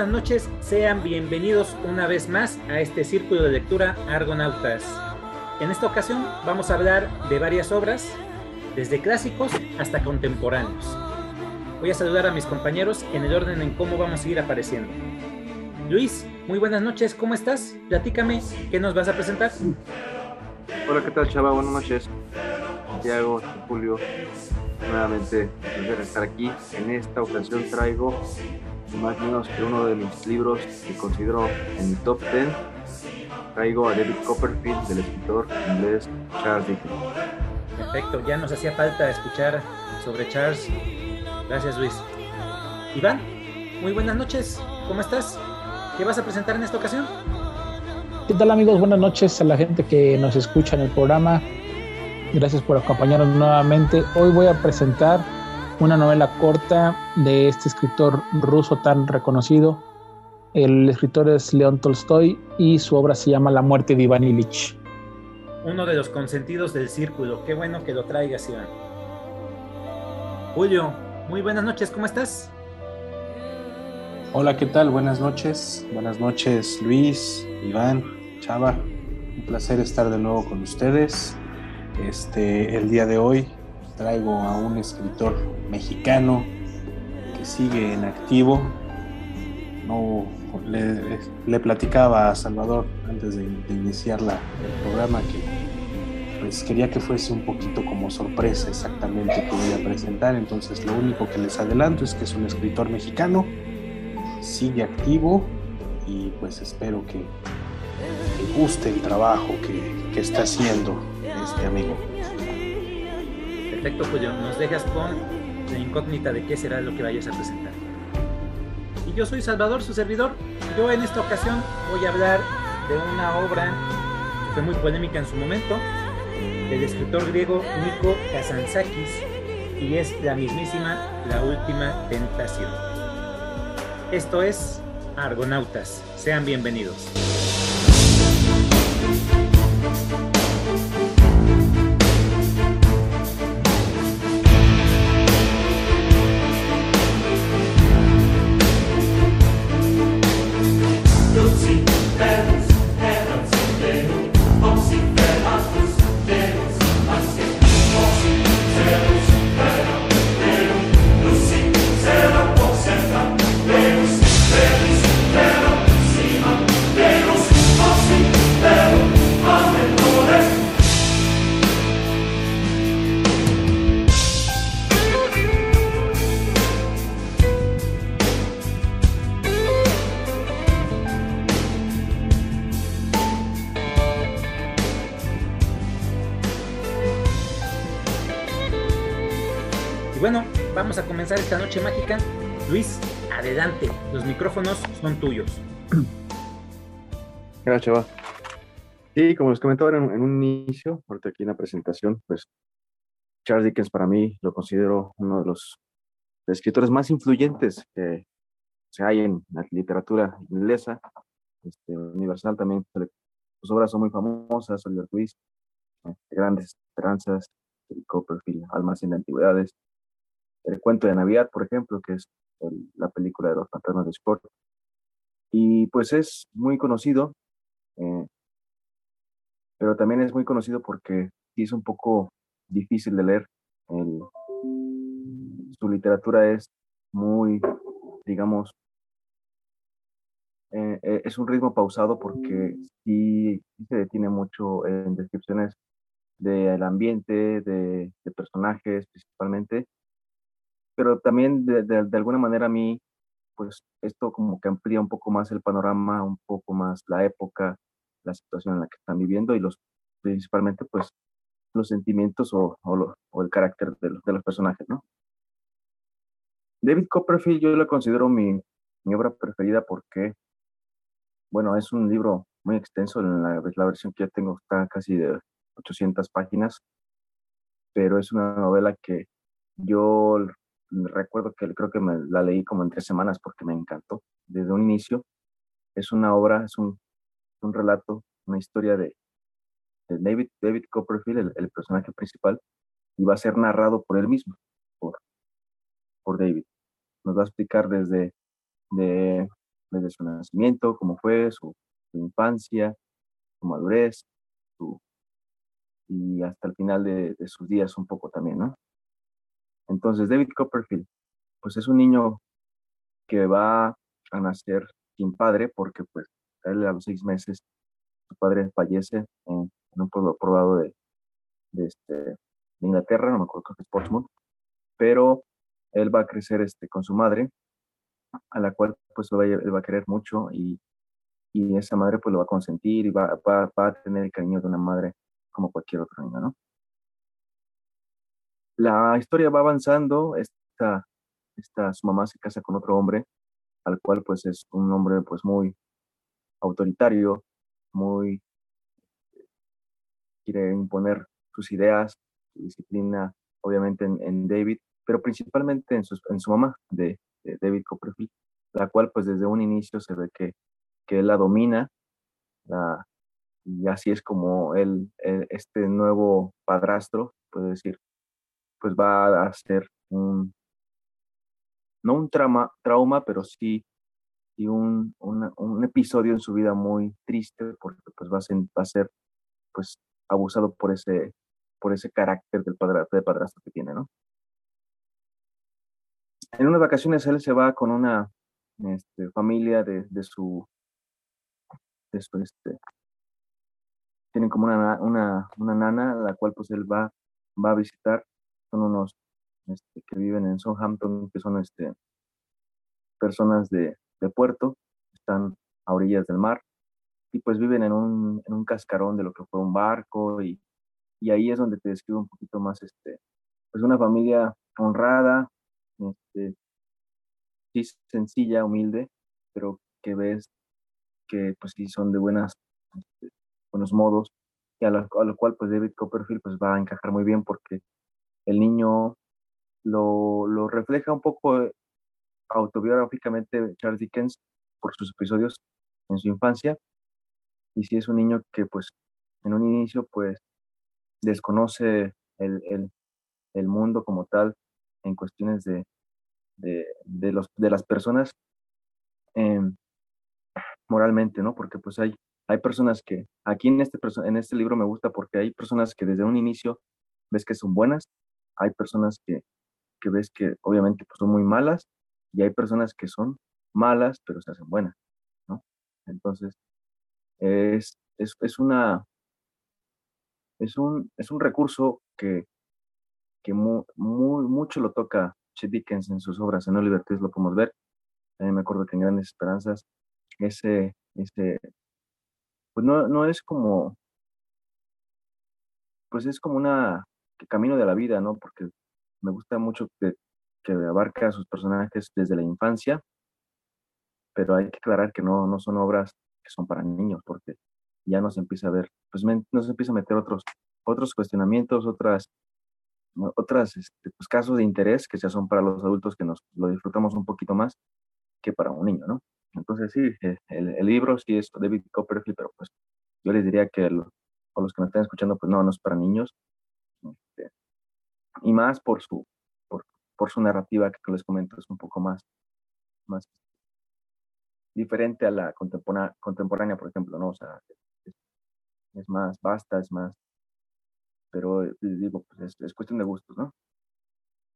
buenas noches. Sean bienvenidos una vez más a este círculo de lectura Argonautas. En esta ocasión vamos a hablar de varias obras, desde clásicos hasta contemporáneos. Voy a saludar a mis compañeros en el orden en cómo vamos a ir apareciendo. Luis, muy buenas noches, ¿cómo estás? Platícame, ¿qué nos vas a presentar? Hola, ¿qué tal, Chava? Buenas noches. Santiago, Julio, nuevamente placer estar aquí. En esta ocasión traigo más o menos que uno de mis libros que considero en mi top 10. Traigo a David Copperfield del escritor inglés Charles Dickens. Perfecto, ya nos hacía falta escuchar sobre Charles. Gracias, Luis. Iván, muy buenas noches, ¿cómo estás? ¿Qué vas a presentar en esta ocasión? ¿Qué tal amigos? Buenas noches a la gente que nos escucha en el programa. Gracias por acompañarnos nuevamente. Hoy voy a presentar una novela corta de este escritor ruso tan reconocido. El escritor es León Tolstoy y su obra se llama La muerte de Iván Ilich. Uno de los consentidos del círculo. Qué bueno que lo traigas, Iván. Julio, muy buenas noches, ¿cómo estás? Hola, ¿qué tal? Buenas noches. Buenas noches, Luis, Iván, Chava. Un placer estar de nuevo con ustedes. Este, el día de hoy traigo a un escritor mexicano que sigue en activo. No, le, platicaba a Salvador antes de, iniciar la, el programa que pues quería que fuese un poquito como sorpresa exactamente que voy a presentar. Entonces lo único que les adelanto es que es un escritor mexicano, sigue activo y pues espero que, que guste el trabajo que está haciendo este amigo. Perfecto, Julio. Nos dejas con la incógnita de qué será lo que vayas a presentar. Y yo soy Salvador, su servidor. Yo en esta ocasión voy a hablar de una obra que fue muy polémica en su momento, del escritor griego Nico Kazantzakis, y es la mismísima La Última Tentación. Esto es Argonautas. Sean bienvenidos. Esta noche mágica. Luis, adelante, los micrófonos son tuyos. Gracias, Chava. Sí, como les comentaba en, en un inicio, ahorita aquí en la presentación, pues Charles Dickens para mí lo considero uno de los escritores más influyentes que se hay en la literatura inglesa, este, universal también. Sus obras son muy famosas, Oliver Twist, eh, Grandes Esperanzas, Copperfield, Almacén de Antigüedades, El Cuento de Navidad, por ejemplo, que es el, la película de los fantasmas de Scott. Y pues es muy conocido, eh, pero también es muy conocido porque sí es un poco difícil de leer. El, su literatura es muy, digamos, eh, eh, es un ritmo pausado porque sí, se detiene mucho en descripciones del ambiente, de, de, personajes principalmente, pero también de, de, de, alguna manera a mí, pues esto como que amplía un poco más el panorama, un poco más la época, la situación en la que están viviendo y los principalmente pues los sentimientos o, o, lo, o el carácter de los, de los personajes, ¿no? David Copperfield yo lo considero mi, mi obra preferida porque, bueno, es un libro muy extenso, en la, la versión que yo tengo está casi de 800 páginas, pero es una novela que yo recuerdo que creo que me la leí como en tres semanas porque me encantó desde un inicio. Es una obra, es un, relato, una historia de, David, David Copperfield, el, personaje principal, y va a ser narrado por él mismo, por, David. Nos va a explicar desde, de, su nacimiento, cómo fue, su, infancia, su madurez, y hasta el final de, de, sus días un poco también, ¿no? Entonces, David Copperfield, pues es un niño que va a nacer sin padre porque pues él a los seis meses su padre fallece en, un pueblo probado de, este, de Inglaterra, no me acuerdo, que es Portsmouth, pero él va a crecer este, con su madre, a la cual pues él va a querer mucho y, y, esa madre pues lo va a consentir y va, va, va, a tener el cariño de una madre como cualquier otro niño, ¿no? La historia va avanzando, esta, esta, su mamá se casa con otro hombre, al cual pues es un hombre pues muy autoritario, muy quiere imponer sus ideas, su disciplina, obviamente en, David, pero principalmente en, en su mamá, de, David Copperfield, la cual pues desde un inicio se ve que, que él la domina, y así es como él, este nuevo padrastro, puede decir, pues va a ser un, no un trauma, trauma pero sí, un, un, episodio en su vida muy triste, porque pues va a ser, va a ser pues abusado por ese, por ese carácter del padrastro, de padrastro que tiene, ¿no? En unas vacaciones él se va con una este, familia de, de, su, de su, este, tienen como una, una, una nana, la cual pues él va, va a visitar, son unos este, que viven en Southampton, que son este, personas de, de puerto, están a orillas del mar, y pues viven en un, en un cascarón de lo que fue un barco y, y ahí es donde te describo un poquito más, este, pues una familia honrada, este, sí sencilla, humilde, pero que ves que pues sí son de buenas, este, buenos modos y a lo, a lo, cual pues David Copperfield pues va a encajar muy bien porque el niño lo, lo refleja un poco autobiográficamente Charles Dickens por sus episodios en su infancia y si es un niño que pues en un inicio pues desconoce el, el, el mundo como tal en cuestiones de, de, de, los, de las personas eh, moralmente, ¿no? Porque pues hay, hay personas que, aquí en este, en este libro me gusta porque hay personas que desde un inicio ves que son buenas, hay personas que, que ves que obviamente pues, son muy malas y hay personas que son malas pero se hacen buenas, ¿no? Entonces, es, es, es una, es un, es un recurso que, que muy, mucho lo toca Chet Dickens en sus obras, en Oliver Twist lo podemos ver. También me acuerdo que en Grandes Esperanzas, ese, ese pues no, no es como, pues es como una camino de la vida, ¿no? Porque me gusta mucho que, que abarca a sus personajes desde la infancia, pero hay que aclarar que no, no son obras que son para niños, porque ya nos empieza a ver, pues nos empieza a meter otros, otros cuestionamientos, otras, otras este, pues, casos de interés que ya son para los adultos que nos lo disfrutamos un poquito más que para un niño, ¿no? Entonces sí, eh, el, libro sí es David Copperfield, pero pues yo les diría que a los que me están escuchando, pues no, no es para niños. Y más por su, por, por su narrativa que les comento, es un poco más, más diferente a la contemporánea, contemporánea por ejemplo, ¿no? O sea, es, más vasta, es más, pero eh, digo, pues es, cuestión de gustos, ¿no?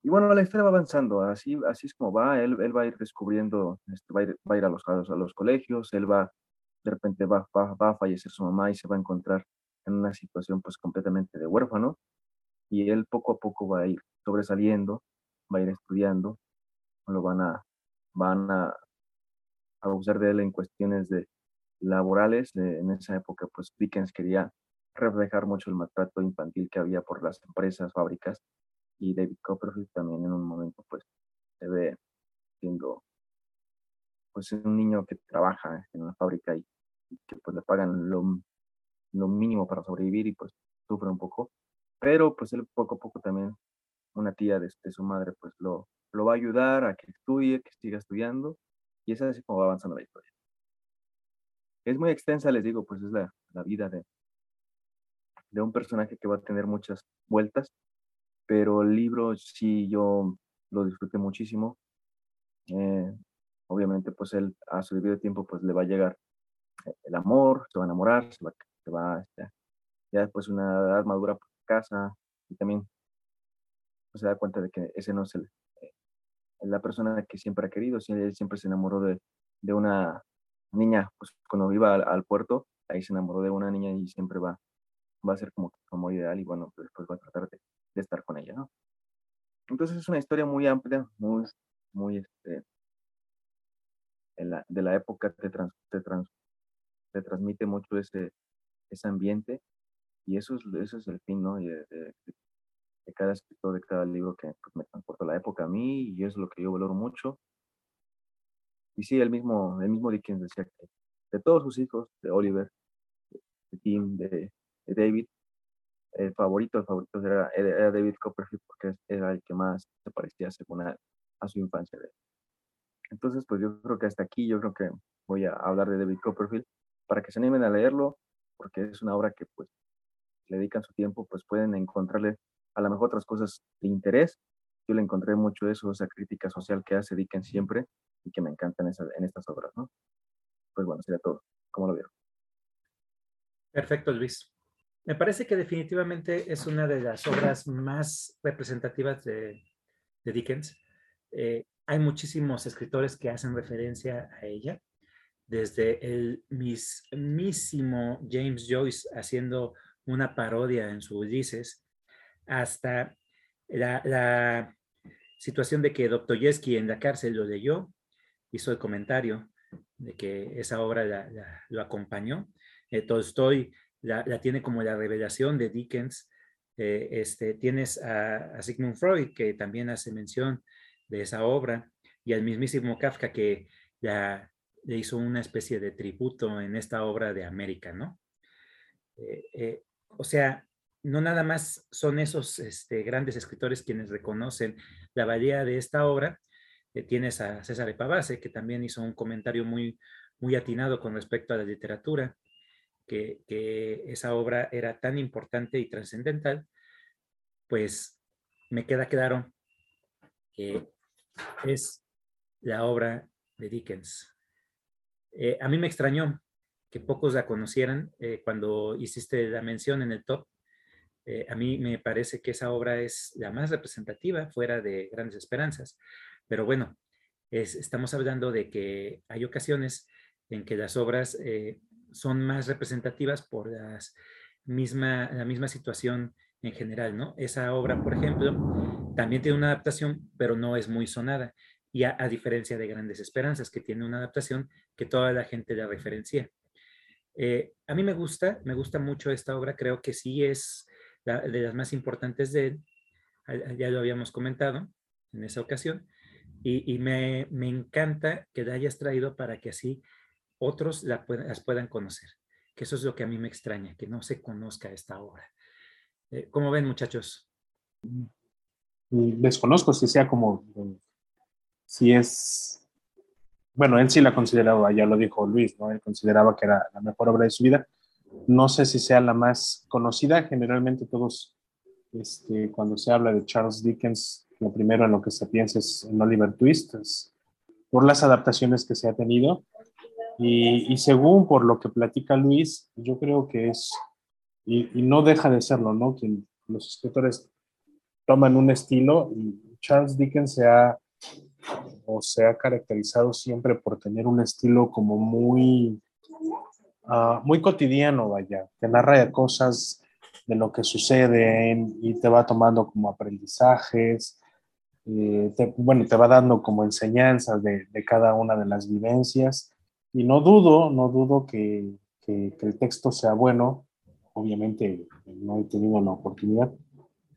Y bueno, la historia va avanzando, así, así es como va, él, él va a ir descubriendo, este, va, a ir, va a ir a los, a los colegios, él va, de repente va, va, va, a fallecer su mamá y se va a encontrar en una situación pues completamente de huérfano, y él poco a poco va a ir sobresaliendo, va a ir estudiando, lo van a, van a, abusar de él en cuestiones de laborales. en esa época, pues Dickens quería reflejar mucho el maltrato infantil que había por las empresas, fábricas, y David Copperfield también en un momento, pues, se ve siendo, pues, un niño que trabaja en una fábrica y, que, pues, le pagan lo, lo mínimo para sobrevivir y, pues, sufre un poco. Pero, pues, él poco a poco también, una tía de, de su madre, pues, lo, lo va a ayudar a que estudie, que siga estudiando y es así como va avanzando la historia. Es muy extensa, les digo, pues es la, la vida de, de un personaje que va a tener muchas vueltas, pero el libro sí yo lo disfruté muchísimo. Eh, obviamente, pues él a su debido tiempo, pues le va a llegar el amor, se va a enamorar, se va, se va este, ya después una edad madura, pues, casa y también pues, se da cuenta de que ese no es el, eh, la persona que siempre ha querido, él siempre se enamoró de, de una niña, pues cuando iba al, puerto, ahí se enamoró de una niña y siempre va, va a ser como, como ideal y bueno, pues, después va a tratar de, de estar con ella, ¿no? Entonces es una historia muy amplia, muy, muy, este, la, de la época te, trans, te, trans, te, transmite mucho ese, ese ambiente y eso es, eso es el fin, ¿no? de, de, de, cada escritor, de cada libro que pues, me transporta la época a mí y es lo que yo valoro mucho. Y sí, el mismo, el mismo Dickens decía que de todos sus hijos, de Oliver, de Tim, de, de David, el favorito, el favorito era, era, David Copperfield porque era el que más se parecía según a, a su infancia. Entonces, pues yo creo que hasta aquí, yo creo que voy a hablar de David Copperfield para que se animen a leerlo, porque es una obra que pues le dedican su tiempo, pues pueden encontrarle a lo mejor otras cosas de interés. Yo le encontré mucho eso, esa crítica social que hace Dickens siempre y que me encantan en estas obras, ¿no? Pues bueno, sería todo. ¿Cómo lo vieron? Perfecto, Luis. Me parece que definitivamente es una de las obras más representativas de, de Dickens. Eh, hay muchísimos escritores que hacen referencia a ella, desde el mismísimo James Joyce haciendo una parodia en su Ulises, hasta la, situación de que Dostoyevsky en la cárcel lo leyó, hizo el comentario de que esa obra lo acompañó. Eh, Tolstoy la, tiene como la revelación de Dickens. Eh, este, tienes a, Sigmund Freud, que también hace mención de esa obra, y al mismísimo Kafka, que ya le hizo una especie de tributo en esta obra de América, ¿no? Eh, o sea, no nada más son esos este, grandes escritores quienes reconocen la valía de esta obra. Eh, tienes a César Epavase, que también hizo un comentario muy, muy atinado con respecto a la literatura, que, esa obra era tan importante y trascendental, pues me queda claro que es la obra de Dickens. Eh, a mí me extrañó pocos la conocieran eh, cuando hiciste la mención en el top. Eh, a mí me parece que esa obra es la más representativa fuera de Grandes Esperanzas. Pero bueno, estamos hablando de que hay ocasiones en que las obras son más representativas por las misma, la misma situación en general, ¿no? Esa obra, por ejemplo, también tiene una adaptación, pero no es muy sonada. Y a diferencia de Grandes Esperanzas, que tiene una adaptación que toda la gente la referencia. Eh, a mí me gusta, me gusta mucho esta obra, creo que sí es de las más importantes de él, ya lo habíamos comentado en esa ocasión, y, me, encanta que la hayas traído para que así otros la las puedan conocer, que eso es lo que a mí me extraña, que no se conozca esta obra. Eh, ¿Cómo ven muchachos? Desconozco si sea como, si es bueno, él sí la consideraba, ya lo dijo Luis, ¿no? Él consideraba que era la mejor obra de su vida. No sé si sea la más conocida, generalmente todos, este, cuando se habla de Charles Dickens, lo primero en lo que se piensa es en Oliver Twist, por las adaptaciones que se ha tenido. Y, según por lo que platica Luis, yo creo que es, y, no deja de serlo, ¿no? Que los escritores toman un estilo y Charles Dickens se ha o se ha caracterizado siempre por tener un estilo como muy, uh, muy cotidiano, vaya, que narra cosas de lo que sucede y te va tomando como aprendizajes, eh, bueno, te va dando como enseñanzas de, de, cada una de las vivencias. Y no dudo, no dudo que, que, el texto sea bueno. Obviamente no he tenido la oportunidad.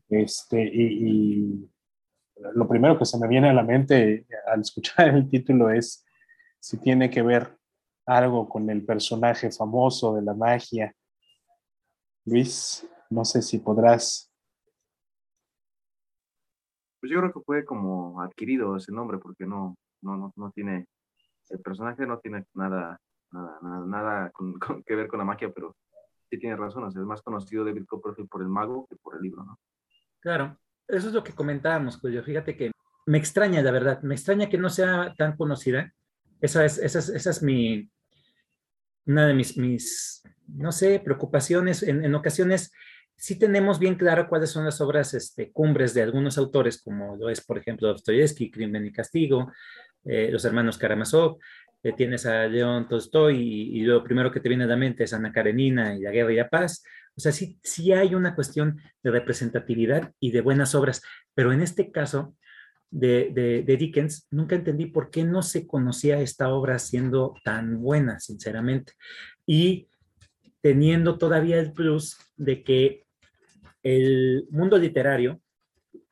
Este, y lo primero que se me viene a la mente al escuchar el título es si tiene que ver algo con el personaje famoso de la magia. Luis, no sé si podrás. Pues yo creo que fue como adquirido ese nombre porque no, no, no, tiene, el personaje no tiene nada, nada, nada, con, que ver con la magia, pero sí tiene razón, es más conocido David Copperfield por el mago que por el libro, ¿no? Claro, eso es lo que comentábamos, Julio. Fíjate que me extraña, la verdad, me extraña que no sea tan conocida. Esa es, esa es, mi, una de mis, mis no sé, preocupaciones. En, en, ocasiones sí tenemos bien claro cuáles son las obras este, cumbres de algunos autores, como lo es, por ejemplo, Dostoyevsky, Crimen y Castigo, eh, los hermanos Karamazov, eh, tienes a León Tolstoy y, y, lo primero que te viene a la mente es Ana Karenina y La Guerra y la Paz. O sea, sí, sí hay una cuestión de representatividad y de buenas obras, pero en este caso de, Dickens, nunca entendí por qué no se conocía esta obra siendo tan buena, sinceramente. Y teniendo todavía el plus de que el mundo literario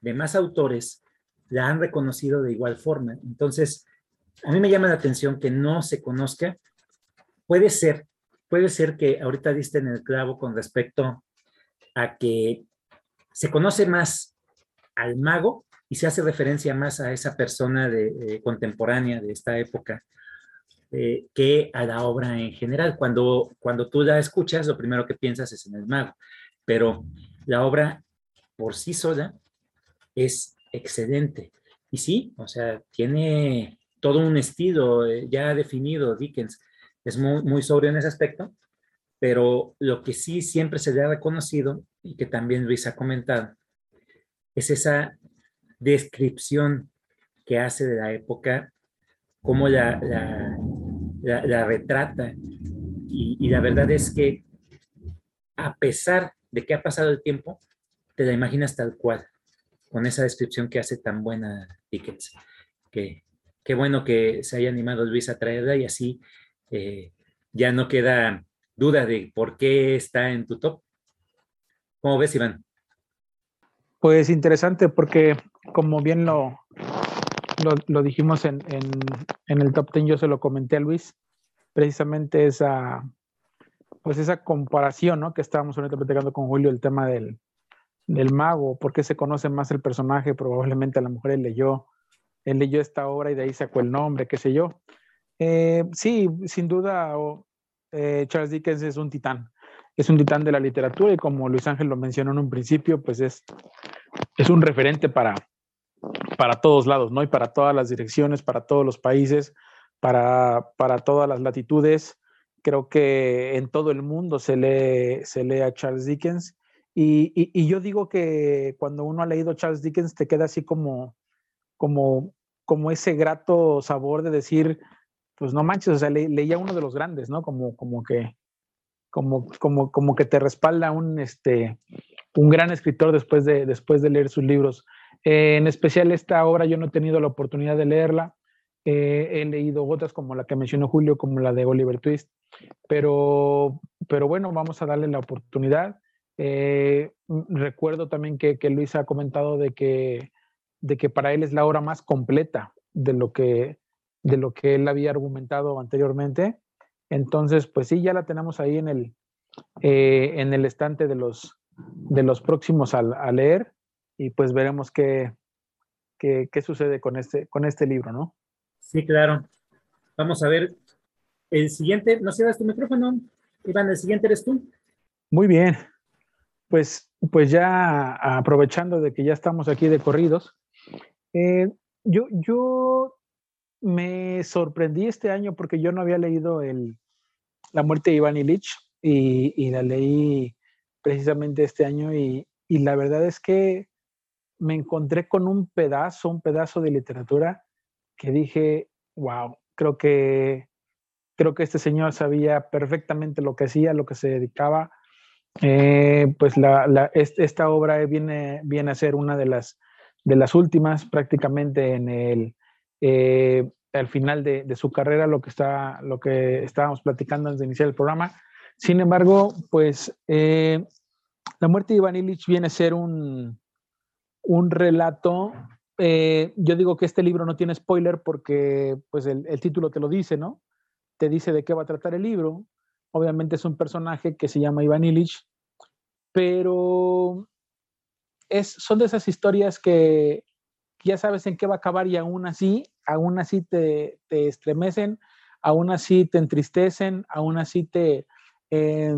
de más autores la han reconocido de igual forma. Entonces, a mí me llama la atención que no se conozca. Puede ser, puede ser que ahorita diste en el clavo con respecto a que se conoce más al mago y se hace referencia más a esa persona de, eh, contemporánea de esta época eh, que a la obra en general. Cuando, cuando tú la escuchas, lo primero que piensas es en el mago, pero la obra por sí sola es excelente. Y sí, o sea, tiene todo un estilo eh, ya definido, Dickens es muy, sobrio en ese aspecto, pero lo que sí siempre se le ha reconocido y que también Luis ha comentado es esa descripción que hace de la época, cómo la, la retrata. Y, y, la verdad es que a pesar de que ha pasado el tiempo, te la imaginas tal cual, con esa descripción que hace tan buena Dickens. Que qué bueno que se haya animado Luis a traerla y así eh, ya no queda duda de por qué está en tu top. ¿Cómo ves, Iván? Pues interesante porque como bien lo, lo, lo dijimos en, en, el top 10, yo se lo comenté a Luis, precisamente esa, pues esa comparación, ¿no? Que estábamos ahorita platicando con Julio, el tema del, del mago, por qué se conoce más el personaje, probablemente a la mujer él leyó, él leyó esta obra y de ahí sacó el nombre, qué sé yo. Eh, sí, sin duda, eh, Charles Dickens es un titán, es un titán de la literatura y como Luis Ángel lo mencionó en un principio, pues es, es un referente para, para todos lados, ¿no? Y para todas las direcciones, para todos los países, para, para todas las latitudes. Creo que en todo el mundo se lee, se lee a Charles Dickens. Y, y, y, yo digo que cuando uno ha leído Charles Dickens te queda así como, como, como ese grato sabor de decir, pues no manches, o sea, le, leía uno de los grandes, ¿no? Como, como que, como, como, como que te respalda un, este, un gran escritor después de, después de leer sus libros. Eh, en especial esta obra yo no he tenido la oportunidad de leerla. Eh, he leído otras como la que mencionó Julio, como la de Oliver Twist, pero, pero bueno, vamos a darle la oportunidad. Eh, recuerdo también que, que, Luis ha comentado de que, de que para él es la obra más completa de lo que, de lo que él había argumentado anteriormente. Entonces, pues sí, ya la tenemos ahí en el, eh, en el estante de los, de los próximos a, a leer y pues veremos qué, qué, qué, sucede con este, con este libro, ¿no? Sí, claro. Vamos a ver. El siguiente, ¿no cierras tu micrófono? Iván, el siguiente eres tú. Muy bien. Pues, pues ya aprovechando de que ya estamos aquí de corridos, eh, yo, yo me sorprendí este año porque yo no había leído el, La muerte de Iván Illich y, y la leí precisamente este año y, y, la verdad es que me encontré con un pedazo, un pedazo de literatura que dije, wow, creo que, creo que este señor sabía perfectamente lo que hacía, lo que se dedicaba. Eh, pues la, la, esta obra viene, viene a ser una de las, de las últimas prácticamente en el, eh, al final de, su carrera, lo que, está, lo que estábamos platicando antes de iniciar el programa. Sin embargo, pues eh, la muerte de Iván Illich viene a ser un, un relato. Eh, yo digo que este libro no tiene spoiler porque pues el, el, título te lo dice, ¿no? Te dice de qué va a tratar el libro. Obviamente es un personaje que se llama Iván Illich, pero es, son de esas historias que ya sabes en qué va a acabar y aún así, aún así te, te estremecen, aún así te entristecen, aún así te, eh,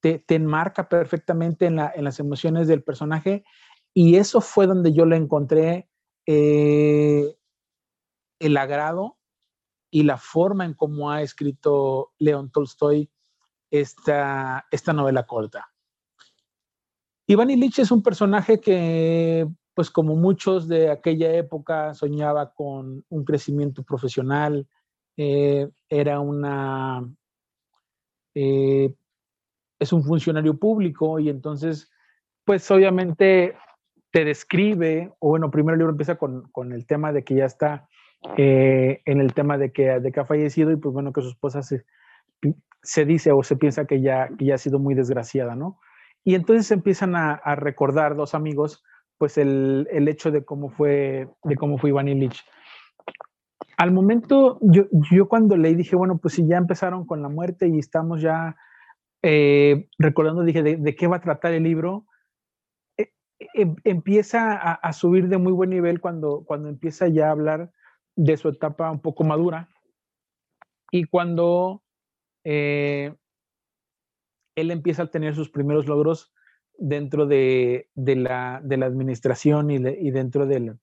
te, te, enmarca perfectamente en, la, en las emociones del personaje y eso fue donde yo le encontré eh, el agrado y la forma en cómo ha escrito León Tolstoy esta, esta novela corta. Iván Ilich es un personaje que, pues como muchos de aquella época, soñaba con un crecimiento profesional, eh, era una... Eh, es un funcionario público y entonces, pues obviamente te describe, o bueno, primero el libro empieza con, con el tema de que ya está eh, en el tema de que, de que ha fallecido y pues bueno, que su esposa se, dice o se piensa que ya, que ya ha sido muy desgraciada, ¿no? Y entonces empiezan a, a recordar dos amigos, pues el, el, hecho de cómo fue, de cómo fue Iván Illich. Al momento, yo, yo cuando leí dije, bueno, pues si ya empezaron con la muerte y estamos ya eh, recordando, dije, ¿de, ¿de, qué va a tratar el libro? Eh, eh, empieza a, a, subir de muy buen nivel cuando, cuando empieza ya a hablar de su etapa un poco madura y cuando eh, él empieza a tener sus primeros logros dentro de, de, la, de la, administración y, de, y dentro del,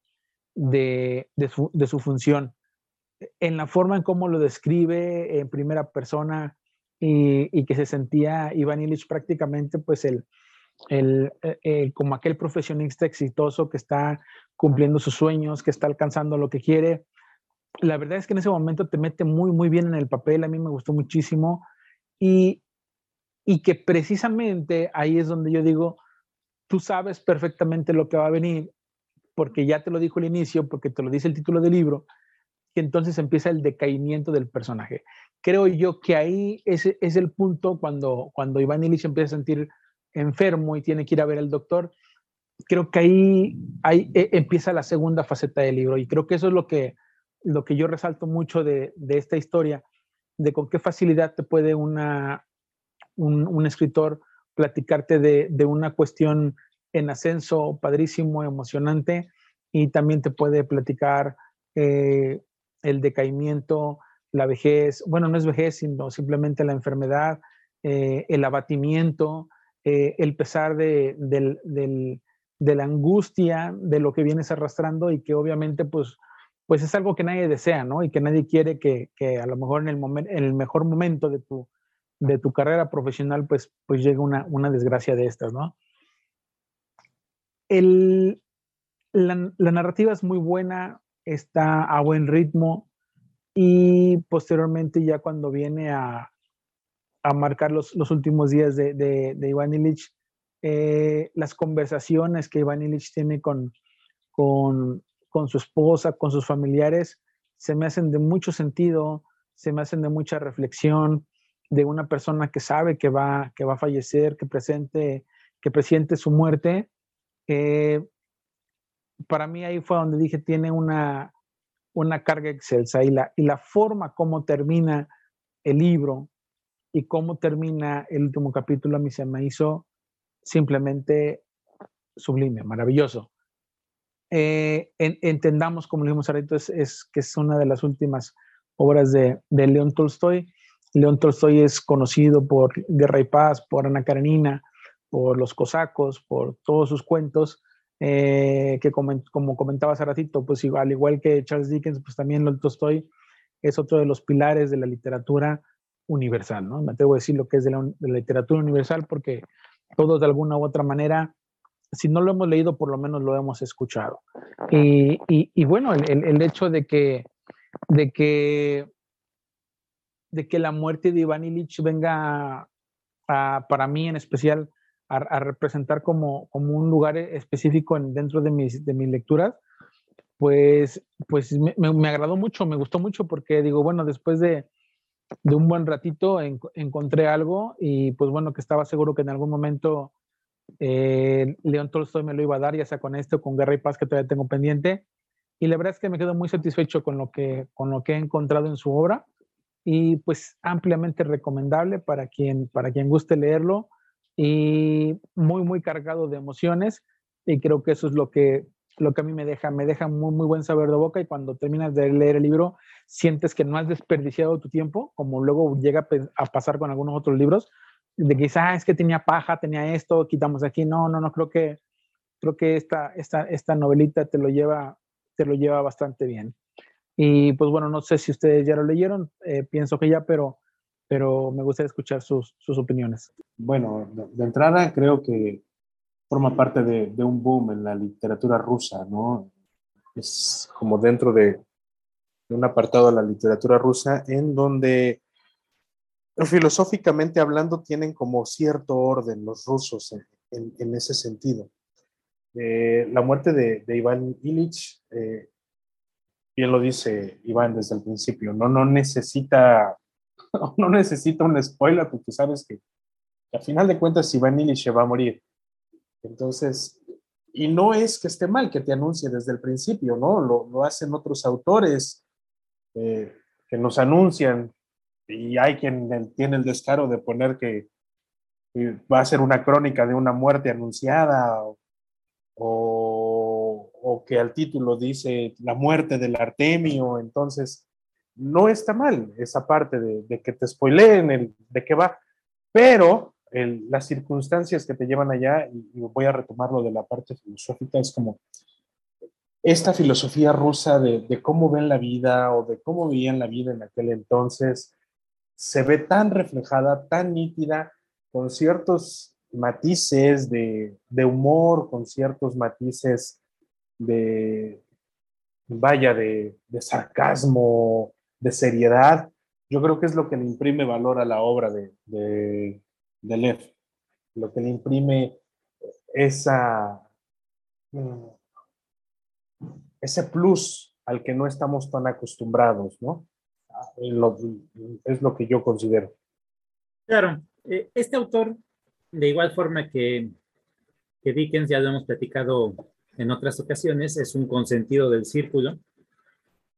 de, su, de, su, función. En la forma en cómo lo describe en primera persona y, que se sentía Iván Illich prácticamente pues el, el, eh, como aquel profesionista exitoso que está cumpliendo sus sueños, que está alcanzando lo que quiere. La verdad es que en ese momento te mete muy, muy bien en el papel. A mí me gustó muchísimo. Y, y que precisamente ahí es donde yo digo, tú sabes perfectamente lo que va a venir, porque ya te lo dijo el inicio, porque te lo dice el título del libro, que entonces empieza el decaimiento del personaje. Creo yo que ahí es, es el punto cuando, cuando Iván Illich empieza a sentir enfermo y tiene que ir a ver al doctor. Creo que ahí, ahí e, empieza la segunda faceta del libro y creo que eso es lo que, lo que yo resalto mucho de, de esta historia, de con qué facilidad te puede una, un, un escritor platicarte de, de, una cuestión en ascenso padrísimo, emocionante, y también te puede platicar eh, el decaimiento, la vejez, bueno, no es vejez, sino simplemente la enfermedad, eh, el abatimiento, eh, el pesar de, del, del, de, la angustia de lo que vienes arrastrando y que obviamente pues pues es algo que nadie desea, ¿no? Y que nadie quiere que, que a lo mejor en el, momen, en el mejor momento de tu, de tu carrera profesional, pues, pues llegue una, una desgracia de estas, ¿no? El, la, la, narrativa es muy buena, está a buen ritmo y posteriormente ya cuando viene a, a marcar los, los, últimos días de, de, de Iván Illich, eh, las conversaciones que Iván Illich tiene con, con, con su esposa, con sus familiares, se me hacen de mucho sentido, se me hacen de mucha reflexión, de una persona que sabe que va, que va a fallecer, que presente, que presiente su muerte. Eh, para mí ahí fue donde dije, tiene una, una carga excelsa y la, y la forma como termina el libro y cómo termina el último capítulo a mí se me hizo simplemente sublime, maravilloso eh, en, entendamos, como dijimos ahorita, es, es, que es una de las últimas obras de, de León Tolstoy. León Tolstoy es conocido por Guerra y Paz, por Ana Karenina, por los cosacos, por todos sus cuentos, eh, que como, como, comentaba hace ratito, pues igual, al igual que Charles Dickens, pues también León Tolstoy es otro de los pilares de la literatura universal, ¿no? Me atrevo a decir lo que es de la, de la literatura universal porque todos de alguna u otra manera si no lo hemos leído, por lo menos lo hemos escuchado. Y, y, y bueno, el, el, hecho de que, de que, de que la muerte de Iván Illich venga para mí en especial a, representar como, como un lugar específico en, dentro de mis, de mis lecturas, pues, pues me, me, agradó mucho, me gustó mucho porque digo, bueno, después de, de un buen ratito en, encontré algo y pues bueno, que estaba seguro que en algún momento eh, León Tolstoy me lo iba a dar, ya sea con esto, con Guerra y Paz, que todavía tengo pendiente. Y la verdad es que me quedo muy satisfecho con lo que, con lo que he encontrado en su obra y pues ampliamente recomendable para quien, para quien guste leerlo y muy, muy cargado de emociones. Y creo que eso es lo que, lo que a mí me deja, me deja muy, muy buen saber de boca y cuando terminas de leer el libro sientes que no has desperdiciado tu tiempo, como luego llega a pasar con algunos otros libros, de quizás ah, es que tenía paja, tenía esto, quitamos aquí. No, no, no creo que creo que esta, esta, esta novelita te lo, lleva, te lo lleva bastante bien. Y pues bueno, no sé si ustedes ya lo leyeron, eh, pienso que ya, pero, pero me gustaría escuchar sus, sus opiniones. Bueno, de, entrada creo que forma parte de, un boom en la literatura rusa, ¿no? Es como dentro de, de un apartado de la literatura rusa en donde filosóficamente hablando tienen como cierto orden los rusos en, en, ese sentido. Eh, la muerte de, de Iván Illich, eh, bien lo dice Iván desde el principio, no, no necesita no necesita un spoiler porque sabes que, al final de cuentas Iván Illich va a morir. Entonces, y no es que esté mal que te anuncie desde el principio, ¿no? Lo, hacen otros autores eh, que nos anuncian y hay quien tiene el descaro de poner que, va a ser una crónica de una muerte anunciada o, que al título dice la muerte del Artemio, entonces no está mal esa parte de, que te spoileen el, de qué va, pero las circunstancias que te llevan allá, y, voy a retomarlo de la parte filosófica, es como esta filosofía rusa de, cómo ven la vida o de cómo veían la vida en aquel entonces, se ve tan reflejada, tan nítida, con ciertos matices de humor, con ciertos matices de, vaya, de, de, sarcasmo, de seriedad. Yo creo que es lo que le imprime valor a la obra de, de, de Lev, lo que le imprime esa, ese plus al que no estamos tan acostumbrados, ¿no? es lo que yo considero. Claro, eh, este autor, de igual forma que, que Dickens, ya lo hemos platicado en otras ocasiones, es un consentido del círculo.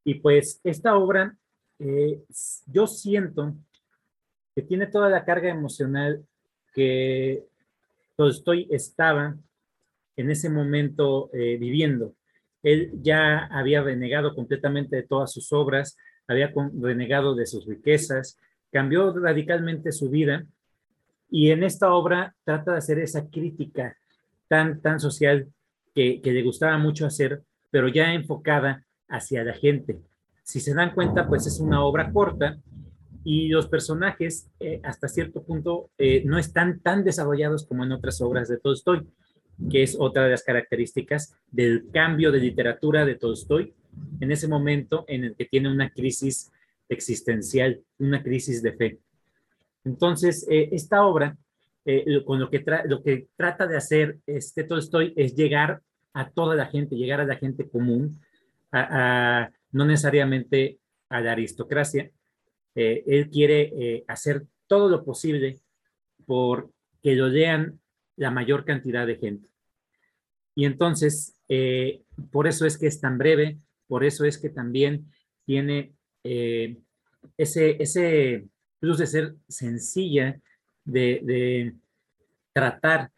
Y pues esta obra, eh, yo siento que tiene toda la carga emocional que Tolstoy estaba en ese momento eh, viviendo. Él ya había renegado completamente de todas sus obras, había renegado de sus riquezas, cambió radicalmente su vida y en esta obra trata de hacer esa crítica tan, tan social que, le gustaba mucho hacer, pero ya enfocada hacia la gente. Si se dan cuenta, pues es una obra corta y los personajes eh, hasta cierto punto eh, no están tan desarrollados como en otras obras de Tolstoy, que es otra de las características del cambio de literatura de Tolstoy en ese momento en el que tiene una crisis existencial, una crisis de fe. Entonces, eh, esta obra, eh, con lo que, lo que trata de hacer este Tolstoy es llegar a toda la gente, llegar a la gente común, a, no necesariamente a la aristocracia. Eh, él quiere hacer todo lo posible por que lo lean la mayor cantidad de gente. Y entonces, por eso es que es tan breve, por eso es que también tiene eh, ese, ese plus de ser sencilla, de, tratar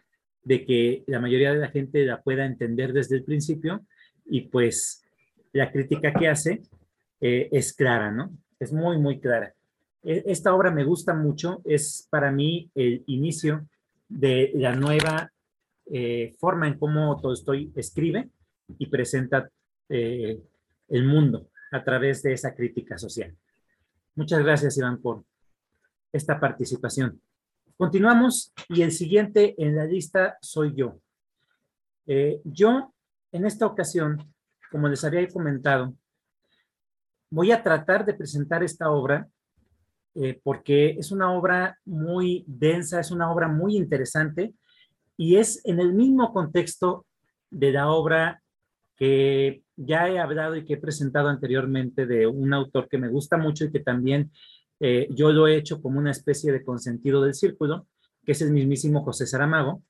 de que la mayoría de la gente la pueda entender desde el principio y pues la crítica que hace eh, es clara, ¿no? Es muy, muy clara. E, esta obra me gusta mucho, es para mí el inicio de la nueva eh, forma en cómo Tolstoy escribe y presenta el mundo a través de esa crítica social. Muchas gracias, Iván, por esta participación. Continuamos y el siguiente en la lista soy yo. Eh, yo, en esta ocasión, como les había comentado, voy a tratar de presentar esta obra eh, porque es una obra muy densa, es una obra muy interesante y es en el mismo contexto de la obra que ya he hablado y que he presentado anteriormente de un autor que me gusta mucho y que también eh, yo lo he hecho como una especie de consentido del círculo, que es el mismísimo José Saramago,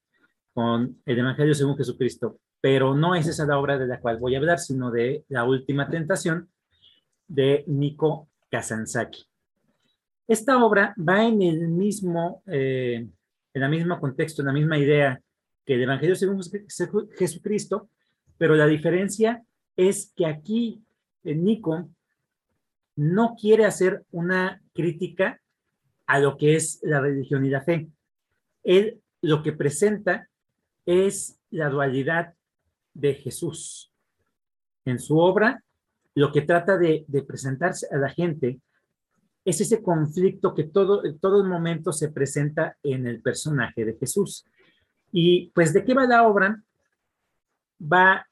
con el Evangelio según Jesucristo. Pero no es esa la obra de la cual voy a hablar, sino de La Última Tentación de Nico Kazansaki. Esta obra va en el mismo, eh, en el mismo contexto, en la misma idea que el Evangelio según Jesucristo, pero la diferencia es que aquí Nico no quiere hacer una crítica a lo que es la religión y la fe. Él lo que presenta es la dualidad de Jesús. En su obra, lo que trata de, presentarse a la gente es ese conflicto que todo, todo el momento se presenta en el personaje de Jesús. Y pues, ¿de qué va la obra? Va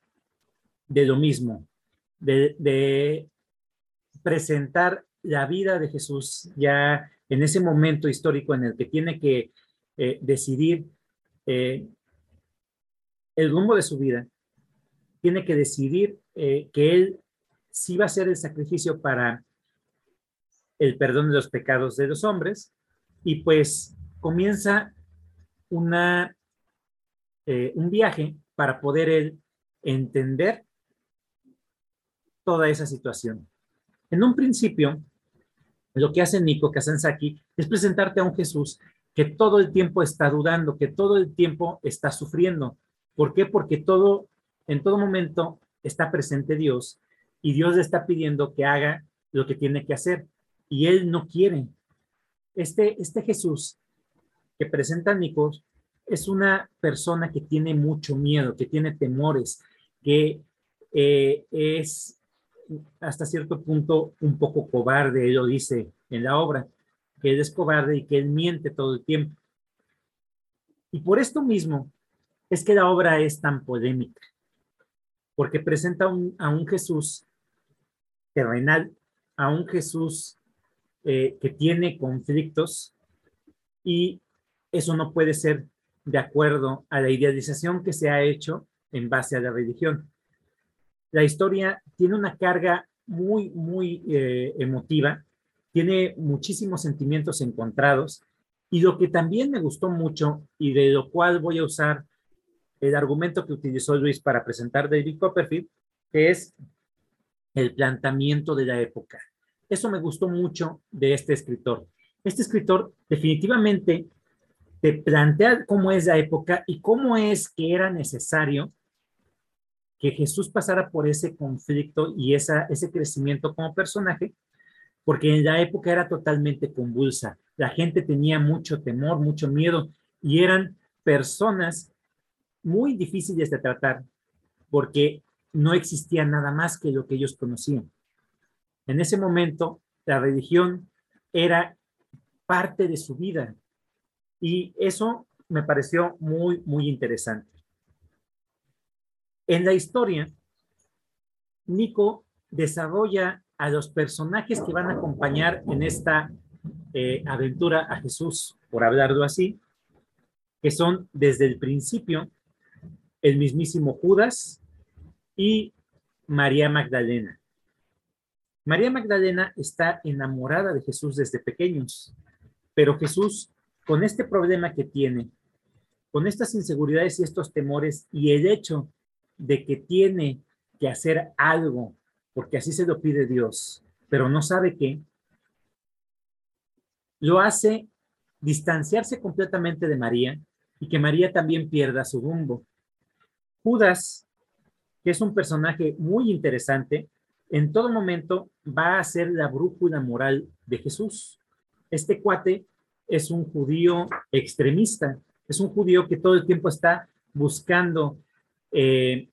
de lo mismo, de, presentar la vida de Jesús ya en ese momento histórico en el que tiene que eh, decidir eh, el rumbo de su vida, tiene que decidir eh, que él sí va a ser el sacrificio para el perdón de los pecados de los hombres y pues comienza una, un viaje para poder él entender toda esa situación. En un principio, lo que hace Nico Kazansaki es presentarte a un Jesús que todo el tiempo está dudando, que todo el tiempo está sufriendo. ¿Por qué? Porque todo, en todo momento está presente Dios y Dios le está pidiendo que haga lo que tiene que hacer y él no quiere. Este, este Jesús que presenta Nico es una persona que tiene mucho miedo, que tiene temores, que eh, es hasta cierto punto un poco cobarde, él lo dice en la obra, que él es cobarde y que él miente todo el tiempo. Y por esto mismo es que la obra es tan polémica, porque presenta a un Jesús terrenal, a un Jesús eh, que tiene conflictos y eso no puede ser de acuerdo a la idealización que se ha hecho en base a la religión la historia tiene una carga muy, muy eh, emotiva, tiene muchísimos sentimientos encontrados y lo que también me gustó mucho y de lo cual voy a usar el argumento que utilizó Luis para presentar David Copperfield, que es el planteamiento de la época. Eso me gustó mucho de este escritor. Este escritor definitivamente te plantea cómo es la época y cómo es que era necesario que Jesús pasara por ese conflicto y ese crecimiento como personaje, porque en la época era totalmente convulsa. La gente tenía mucho temor, mucho miedo y eran personas muy difíciles de tratar porque no existía nada más que lo que ellos conocían. En ese momento, la religión era parte de su vida y eso me pareció muy, muy interesante. En la historia, Nico desarrolla a los personajes que van a acompañar en esta eh, aventura a Jesús, por hablarlo así, que son desde el principio el mismísimo Judas y María Magdalena. María Magdalena está enamorada de Jesús desde pequeños, pero Jesús, con este problema que tiene, con estas inseguridades y estos temores y el hecho de que tiene que hacer algo, porque así se lo pide Dios, pero no sabe qué, lo hace distanciarse completamente de María y que María también pierda su rumbo. Judas, que es un personaje muy interesante, en todo momento va a ser la brújula moral de Jesús. Este cuate es un judío extremista, es un judío que todo el tiempo está buscando eh,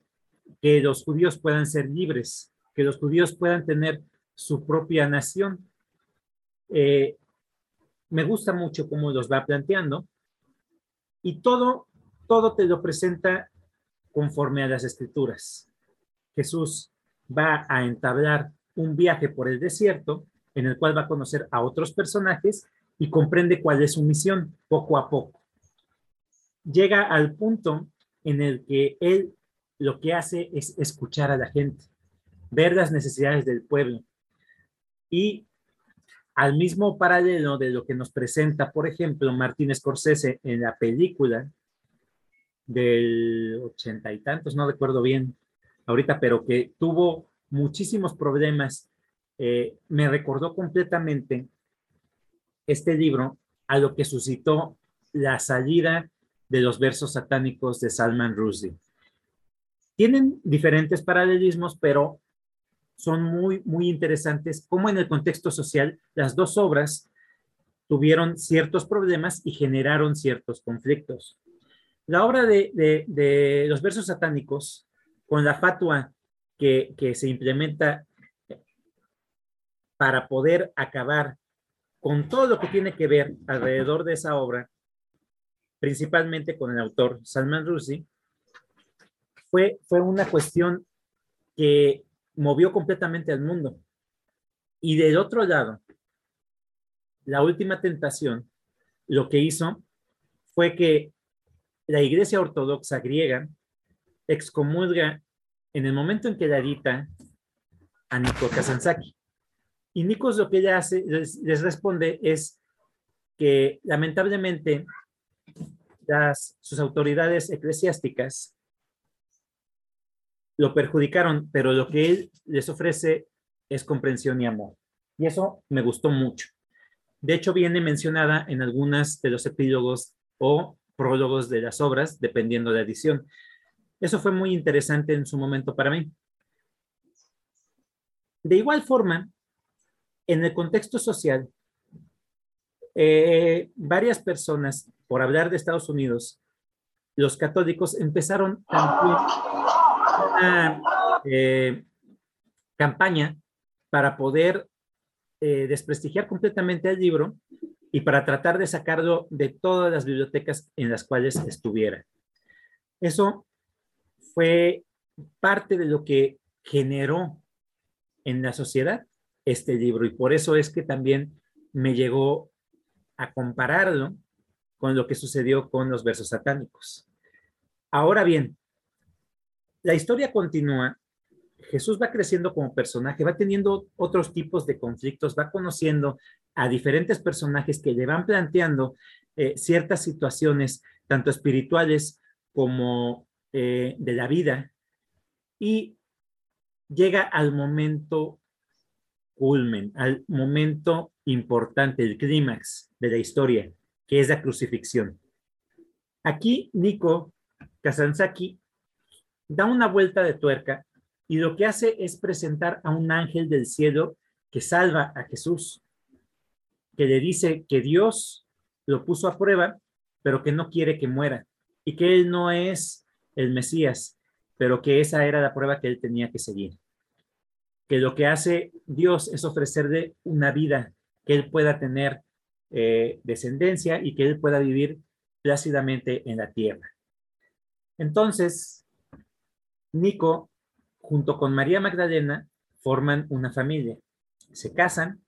que los judíos puedan ser libres, que los judíos puedan tener su propia nación. Eh, me gusta mucho cómo los va planteando y todo, todo te lo presenta conforme a las escrituras. Jesús va a entablar un viaje por el desierto en el cual va a conocer a otros personajes y comprende cuál es su misión poco a poco. Llega al punto en el que él lo que hace es escuchar a la gente, ver las necesidades del pueblo. Y al mismo paralelo de lo que nos presenta, por ejemplo, Martín Scorsese en la película del ochenta y tantos, no recuerdo bien ahorita, pero que tuvo muchísimos problemas, eh, me recordó completamente este libro a lo que suscitó la salida de los versos satánicos de Salman Rushdie. Tienen diferentes paralelismos, pero son muy, muy interesantes como en el contexto social las dos obras tuvieron ciertos problemas y generaron ciertos conflictos. La obra de, los versos satánicos con la fatua que, que se implementa para poder acabar con todo lo que tiene que ver alrededor de esa obra, principalmente con el autor Salman Rushdie, fue, fue una cuestión que movió completamente al mundo. Y del otro lado, la última tentación, lo que hizo fue que la Iglesia Ortodoxa griega excomulga en el momento en que la edita a Nico Kazansaki. Y Nikos lo que ella hace, les, responde es que lamentablemente sus autoridades eclesiásticas lo perjudicaron, pero lo que él les ofrece es comprensión y amor. Y eso me gustó mucho. De hecho, viene mencionada en algunas de los epílogos o prólogos de las obras, dependiendo de la edición. Eso fue muy interesante en su momento para mí. De igual forma, en el contexto social, eh, varias personas, por hablar de Estados Unidos, los católicos empezaron una eh, campaña para poder eh, desprestigiar completamente el libro y para tratar de sacarlo de todas las bibliotecas en las cuales estuviera. Eso fue parte de lo que generó en la sociedad este libro y por eso es que también me llegó a compararlo con lo que sucedió con los versos satánicos. Ahora bien, la historia continúa. Jesús va creciendo como personaje, va teniendo otros tipos de conflictos, va conociendo a diferentes personajes que le van planteando eh, ciertas situaciones, tanto espirituales como eh, de la vida, y llega al momento culmen, al momento importante, el clímax de la historia, que es la crucifixión. Aquí Nico Kazansaki da una vuelta de tuerca y lo que hace es presentar a un ángel del cielo que salva a Jesús, que le dice que Dios lo puso a prueba, pero que no quiere que muera y que él no es el Mesías, pero que esa era la prueba que él tenía que seguir que lo que hace Dios es ofrecerle una vida que él pueda tener eh, descendencia y que él pueda vivir plácidamente en la tierra. Entonces, Nico, junto con María Magdalena, forman una familia, se casan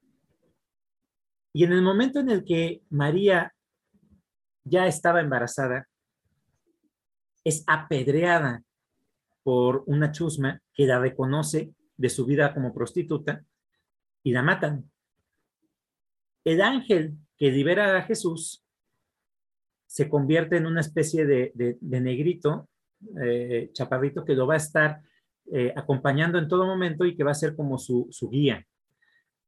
y en el momento en el que María ya estaba embarazada, es apedreada por una chusma que la reconoce de su vida como prostituta y la matan. El ángel que libera a Jesús se convierte en una especie de, negrito, eh, chaparrito, que lo va a estar eh, acompañando en todo momento y que va a ser como su, su guía.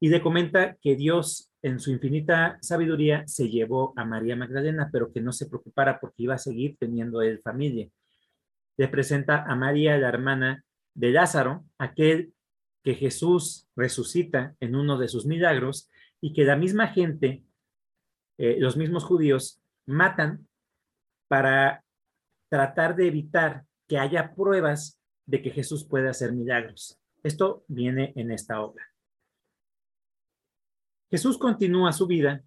Y le comenta que Dios, en su infinita sabiduría, se llevó a María Magdalena, pero que no se preocupara porque iba a seguir teniendo él familia. Le presenta a María, la hermana de Lázaro, aquel que Jesús resucita en uno de sus milagros y que la misma gente, eh, los mismos judíos, matan para tratar de evitar que haya pruebas de que Jesús puede hacer milagros. Esto viene en esta obra. Jesús continúa su vida,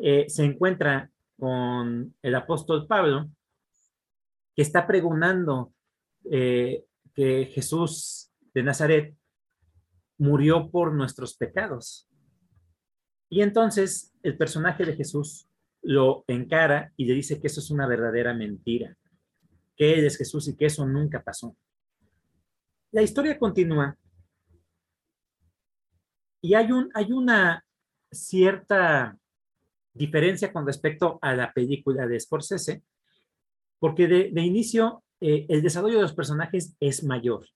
eh, se encuentra con el apóstol Pablo, que está pregonando eh, que Jesús de Nazaret murió por nuestros pecados. Y entonces el personaje de Jesús lo encara y le dice que eso es una verdadera mentira, que Él es Jesús y que eso nunca pasó. La historia continúa y hay, un, hay una cierta diferencia con respecto a la película de Scorsese, porque de, inicio eh, el desarrollo de los personajes es mayor.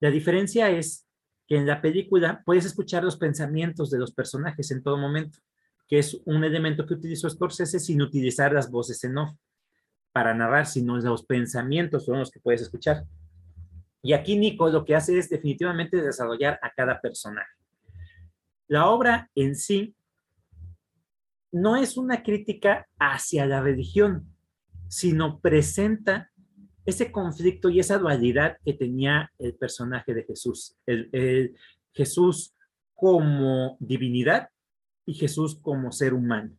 La diferencia es que en la película puedes escuchar los pensamientos de los personajes en todo momento, que es un elemento que utilizó Scorsese sin utilizar las voces en off para narrar, sino los pensamientos son los que puedes escuchar. Y aquí Nico lo que hace es definitivamente desarrollar a cada personaje. La obra en sí no es una crítica hacia la religión, sino presenta ese conflicto y esa dualidad que tenía el personaje de Jesús. El, Jesús como divinidad y Jesús como ser humano.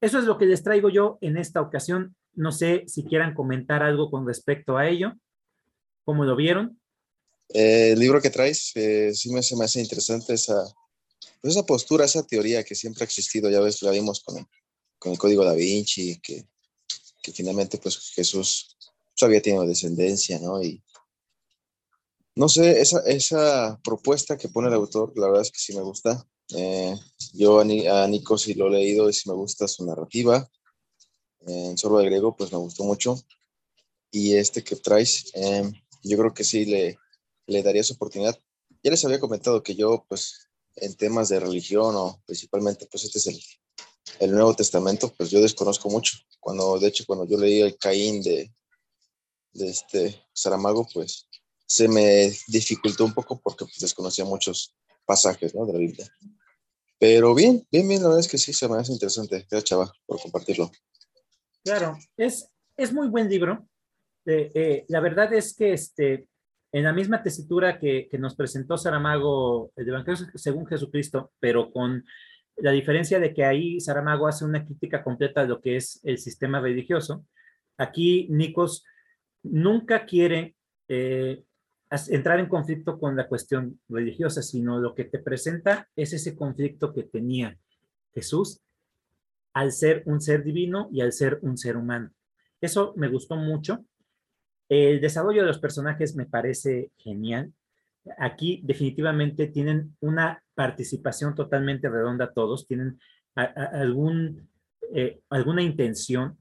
Eso es lo que les traigo yo en esta ocasión. No sé si quieran comentar algo con respecto a ello. ¿Cómo lo vieron? Eh, el libro que traes, eh, sí me, se me hace interesante esa, pues esa postura, esa teoría que siempre ha existido. Ya ves, la vimos con, con el código da Vinci, que, que finalmente pues Jesús había tenido descendencia, ¿no? Y no sé, esa, esa propuesta que pone el autor, la verdad es que sí me gusta. Eh, yo a, Nico sí lo he leído y sí me gusta su narrativa. En Sorbo de Griego, pues me gustó mucho. Y este que traes, eh, yo creo que sí le, le daría su oportunidad. Ya les había comentado que yo, pues, en temas de religión o principalmente, pues este es el, el Nuevo Testamento, pues yo desconozco mucho. Cuando, de hecho, cuando yo leí el Caín de, este Saramago, pues se me dificultó un poco porque pues, desconocía muchos pasajes ¿no? de la Biblia. Pero bien, bien, bien, la verdad es que sí, se me hace interesante. Gracias, Chava, por compartirlo. Claro, es, es muy buen libro. Eh, la verdad es que este, en la misma tesitura que, que nos presentó Saramago, el Evangelio según Jesucristo, pero con la diferencia de que ahí Saramago hace una crítica completa de lo que es el sistema religioso. Aquí Nikos nunca quiere eh, entrar en conflicto con la cuestión religiosa, sino lo que te presenta es ese conflicto que tenía Jesús al ser un ser divino y al ser un ser humano. Eso me gustó mucho. El desarrollo de los personajes me parece genial. Aquí definitivamente tienen una participación totalmente redonda todos, tienen algún, eh, alguna intención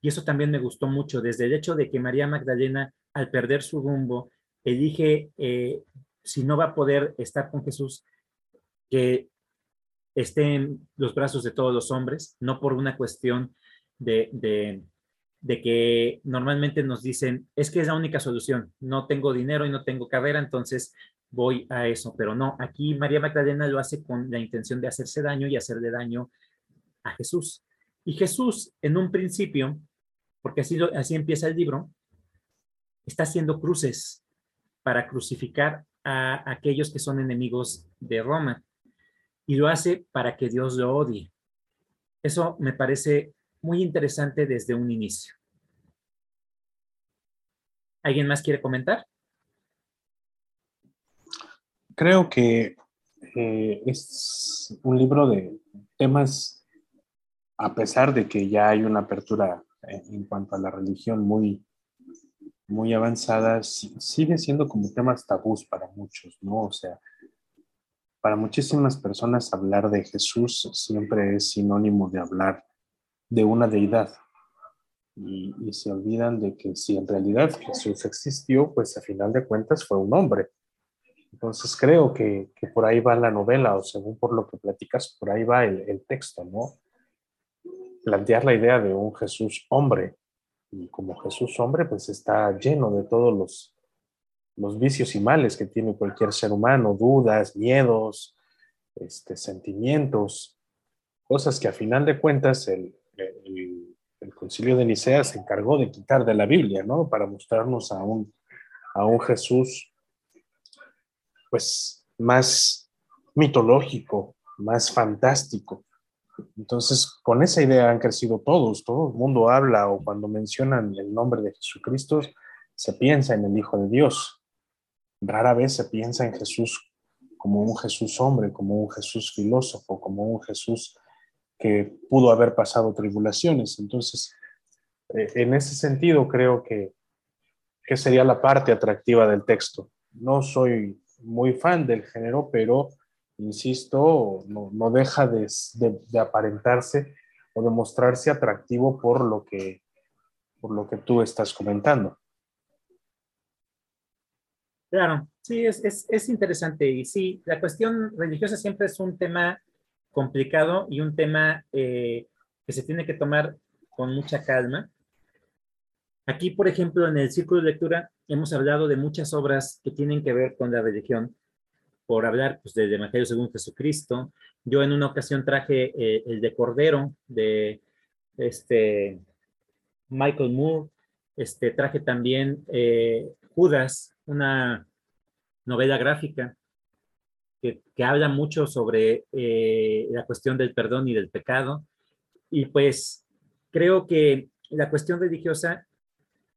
y eso también me gustó mucho, desde el hecho de que María Magdalena, al perder su rumbo, elige, eh, si no va a poder estar con Jesús, que esté en los brazos de todos los hombres, no por una cuestión de, de, de, que normalmente nos dicen, es que es la única solución, no tengo dinero y no tengo carrera, entonces voy a eso, pero no, aquí María Magdalena lo hace con la intención de hacerse daño y hacerle daño a Jesús. Y Jesús, en un principio, porque así, así empieza el libro, está haciendo cruces para crucificar a aquellos que son enemigos de Roma. Y lo hace para que Dios lo odie. Eso me parece muy interesante desde un inicio. ¿Alguien más quiere comentar? creo que eh, es un libro de temas, a pesar de que ya hay una apertura en cuanto a la religión muy, muy avanzada, sigue siendo como temas tabús para muchos, ¿no? O sea, para muchísimas personas hablar de Jesús siempre es sinónimo de hablar de una deidad. Y, se olvidan de que si en realidad Jesús existió, pues a final de cuentas fue un hombre. Entonces creo que, por ahí va la novela, o según por lo que platicas, por ahí va el, texto, ¿no? Plantear la idea de un Jesús hombre, y como Jesús hombre, pues está lleno de todos los, los vicios y males que tiene cualquier ser humano, dudas, miedos, este, sentimientos, cosas que a final de cuentas el, el concilio de Nicea se encargó de quitar de la Biblia, ¿no? Para mostrarnos a un, a un Jesús pues más mitológico, más fantástico. Entonces, con esa idea han crecido todos, todo el mundo habla o cuando mencionan el nombre de Jesucristo, se piensa en el Hijo de Dios. Rara vez se piensa en Jesús como un Jesús hombre, como un Jesús filósofo, como un Jesús que pudo haber pasado tribulaciones. Entonces, eh, en ese sentido, creo que, que sería la parte atractiva del texto. No soy muy fan del género, pero insisto, no, no deja de, de, aparentarse o de mostrarse atractivo por lo que, por lo que tú estás comentando. Claro, sí, es, es, es interesante. Y sí, la cuestión religiosa siempre es un tema complicado y un tema eh, que se tiene que tomar con mucha calma. Aquí, por ejemplo, en el círculo de lectura hemos hablado de muchas obras que tienen que ver con la religión, por hablar pues, del Evangelio según Jesucristo. Yo en una ocasión traje eh, el de Cordero, de este, Michael Moore, este, traje también eh, Judas, una novela gráfica que, habla mucho sobre eh, la cuestión del perdón y del pecado. Y pues creo que la cuestión religiosa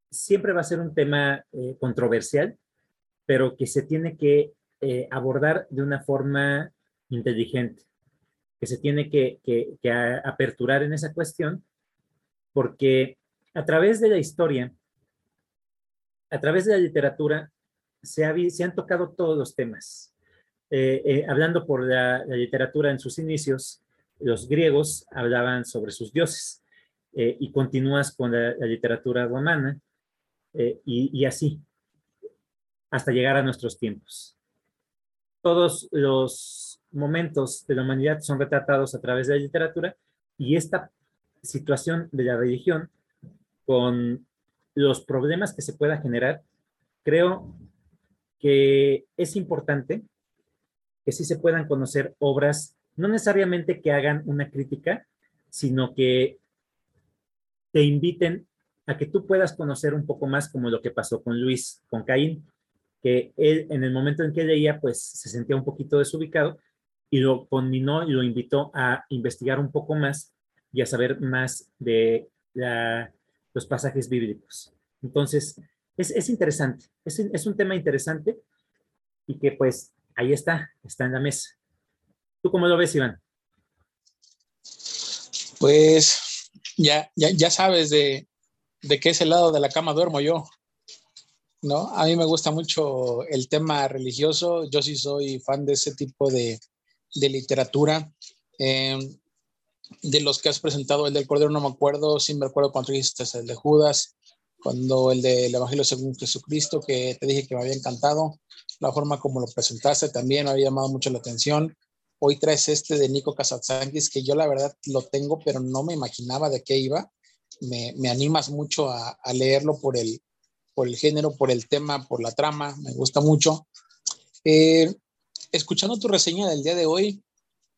siempre va a ser un tema eh, controversial, pero que se tiene que abordar de una forma inteligente, que se tiene que, que aperturar en esa cuestión, porque a través de la historia, a través de la literatura, se, han tocado todos los temas. Eh, eh, hablando por la, literatura en sus inicios, los griegos hablaban sobre sus dioses eh, y continúas con la, literatura romana y, así, hasta llegar a nuestros tiempos. Todos los momentos de la humanidad son retratados a través de la literatura y esta situación de la religión con los problemas que se pueda generar, creo que es importante que sí se puedan conocer obras, no necesariamente que hagan una crítica, sino que te inviten a que tú puedas conocer un poco más como lo que pasó con Luis, con Caín, que él en el momento en que leía, pues se sentía un poquito desubicado y lo combinó y lo invitó a investigar un poco más y a saber más de los pasajes bíblicos. Entonces, es, interesante, es, un tema interesante y que pues ahí está, está en la mesa. ¿Tú cómo lo ves, Iván? Pues ya, ya, ya sabes de, de qué es el lado de la cama duermo yo. ¿no? A mí me gusta mucho el tema religioso, yo sí soy fan de ese tipo de, de literatura. Eh, de los que has presentado, el del Cordero no me acuerdo, sí me acuerdo cuando dijiste el de Judas, cuando el del Evangelio según Jesucristo, que te dije que me había encantado, la forma como lo presentaste también me había llamado mucho la atención. Hoy traes este de Nico Kazatsankis, que yo la verdad lo tengo, pero no me imaginaba de qué iba. Me, me animas mucho a, a, leerlo por el, por el género, por el tema, por la trama, me gusta mucho. Eh, escuchando tu reseña del día de hoy,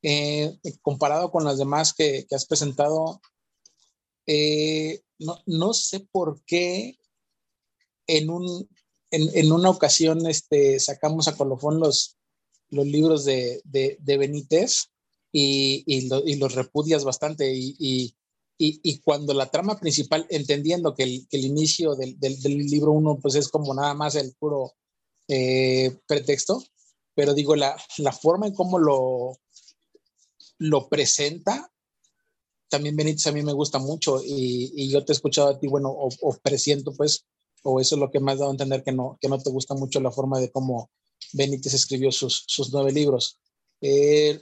eh, comparado con las demás que, has presentado, eh, no, sé por qué en, un, en, una ocasión este, sacamos a colofón los, los libros de, de, Benítez y, y, los repudias bastante y, y, cuando la trama principal, entendiendo que el, el inicio del, del, libro uno pues es como nada más el puro eh, pretexto, pero digo, la, la forma en cómo lo, lo presenta, también Benítez a mí me gusta mucho y, yo te he escuchado a ti, bueno, o, presiento pues, o eso es lo que me has dado a entender que no, que no te gusta mucho la forma de cómo Benítez escribió sus, sus nueve libros. Eh,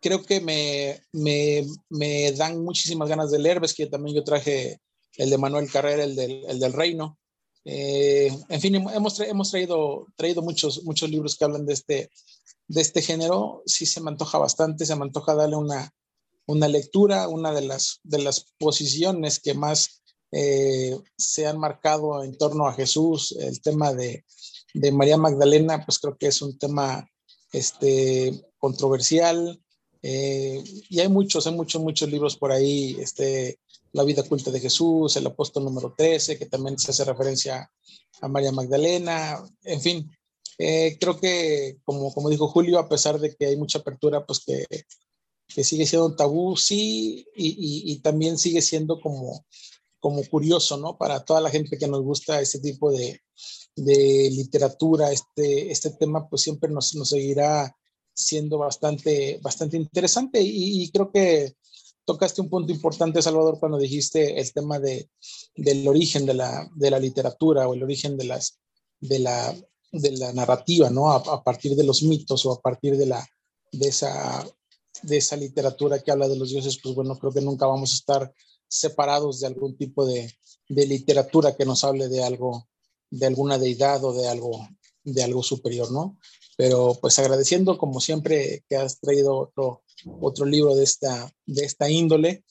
creo que me, me, me, dan muchísimas ganas de leer, ves que también yo traje el de Manuel Carrera, el del, el del Reino. Eh, en fin, hemos, hemos traído, traído muchos, muchos libros que hablan de este, de este género, sí se me antoja bastante, se me antoja darle una, una lectura, una de las, de las posiciones que más eh, se han marcado en torno a Jesús, el tema de, de, María Magdalena, pues creo que es un tema este, controversial. Eh, y hay muchos, hay muchos, muchos libros por ahí, este, La vida oculta de Jesús, el apóstol número 13, que también se hace referencia a María Magdalena, en fin, eh, creo que, como, como dijo Julio, a pesar de que hay mucha apertura, pues que, que sigue siendo un tabú, sí, y, y, también sigue siendo como, como curioso, ¿no? Para toda la gente que nos gusta este tipo de, de literatura, este, este tema, pues siempre nos, nos seguirá siendo bastante, bastante interesante. Y, y, creo que tocaste un punto importante, Salvador, cuando dijiste el tema de, del origen de la, de la literatura o el origen de las, de la, de la narrativa, ¿no? A, partir de los mitos o a partir de, la, de, esa, de esa literatura que habla de los dioses, pues bueno, creo que nunca vamos a estar separados de algún tipo de, de literatura que nos hable de algo, de alguna deidad o de algo, de algo superior, ¿no? Pero pues agradeciendo como siempre que has traído otro, otro libro de esta, de esta índole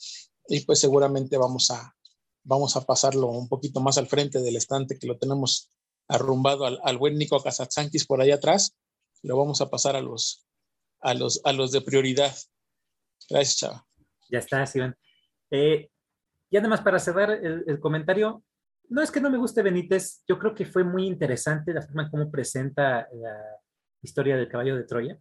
y pues seguramente vamos a, vamos a pasarlo un poquito más al frente del estante que lo tenemos arrumbado al, buen Nico Casatzankis por ahí atrás. Lo vamos a pasar a los, a los, a los de prioridad. Gracias, Chava. Ya está, Iván. Eh, y además para cerrar el, comentario, no es que no me guste Benítez, yo creo que fue muy interesante la forma en cómo presenta la historia del caballo de Troya,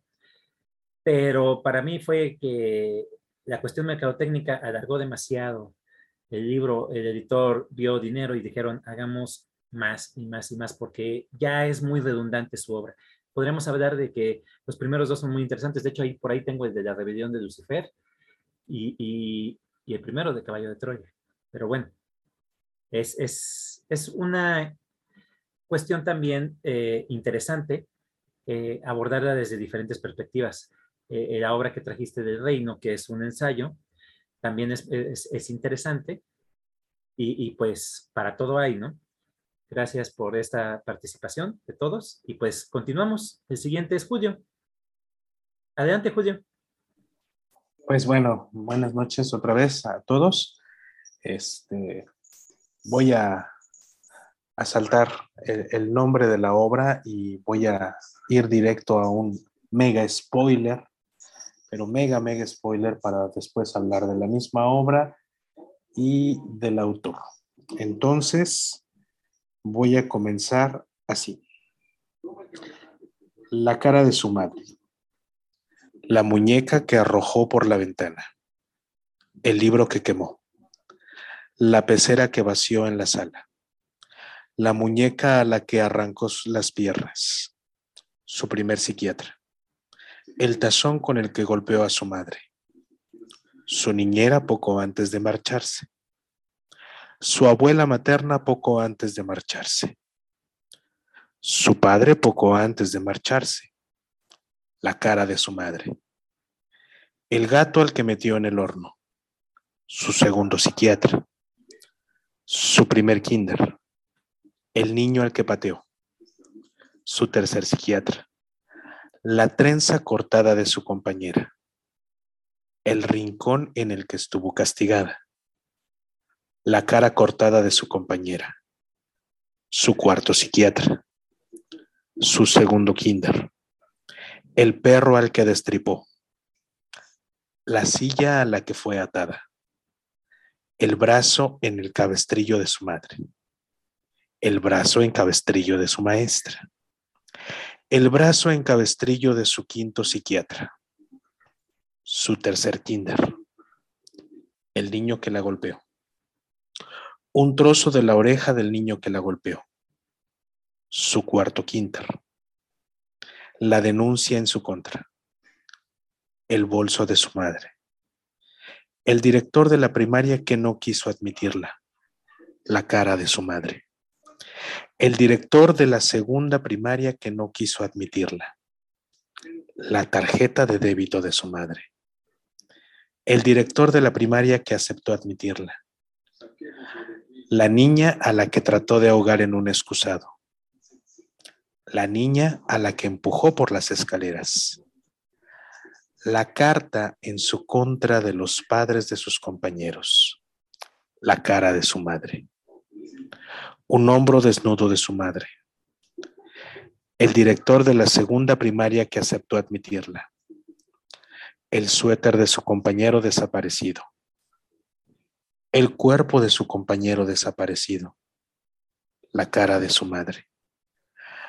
pero para mí fue que la cuestión mercadotécnica alargó demasiado el libro, el editor vio dinero y dijeron, hagamos más y más y más, porque ya es muy redundante su obra. Podríamos hablar de que los primeros dos son muy interesantes. De hecho, ahí, por ahí tengo el de la rebelión de Lucifer y, el primero de Caballo de Troya. Pero bueno, es, una cuestión también eh, interesante eh, abordarla desde diferentes perspectivas. Eh, la obra que trajiste del reino, que es un ensayo, también es, es, interesante. Y, y, pues para todo hay, ¿no? Gracias por esta participación de todos. Y pues continuamos. El siguiente es Julio. Adelante, Julio. Pues bueno, buenas noches otra vez a todos. Este, voy a, a saltar el, el, nombre de la obra y voy a ir directo a un mega spoiler, pero mega, mega spoiler para después hablar de la misma obra y del autor. Entonces, Voy a comenzar así. La cara de su madre. La muñeca que arrojó por la ventana. El libro que quemó. La pecera que vació en la sala. La muñeca a la que arrancó las piernas. Su primer psiquiatra. El tazón con el que golpeó a su madre. Su niñera poco antes de marcharse su abuela materna poco antes de marcharse, su padre poco antes de marcharse, la cara de su madre, el gato al que metió en el horno, su segundo psiquiatra, su primer kinder, el niño al que pateó, su tercer psiquiatra, la trenza cortada de su compañera, el rincón en el que estuvo castigada, la cara cortada de su compañera, su cuarto psiquiatra, su segundo kinder, el perro al que destripó, la silla a la que fue atada, el brazo en el cabestrillo de su madre, el brazo en cabestrillo de su maestra, el brazo en cabestrillo de su quinto psiquiatra, su tercer kinder, el niño que la golpeó un trozo de la oreja del niño que la golpeó. Su cuarto quinter. La denuncia en su contra. El bolso de su madre. El director de la primaria que no quiso admitirla. La cara de su madre. El director de la segunda primaria que no quiso admitirla. La tarjeta de débito de su madre. El director de la primaria que aceptó admitirla la niña a la que trató de ahogar en un excusado. La niña a la que empujó por las escaleras. La carta en su contra de los padres de sus compañeros. La cara de su madre. Un hombro desnudo de su madre. El director de la segunda primaria que aceptó admitirla. El suéter de su compañero desaparecido el cuerpo de su compañero desaparecido, la cara de su madre,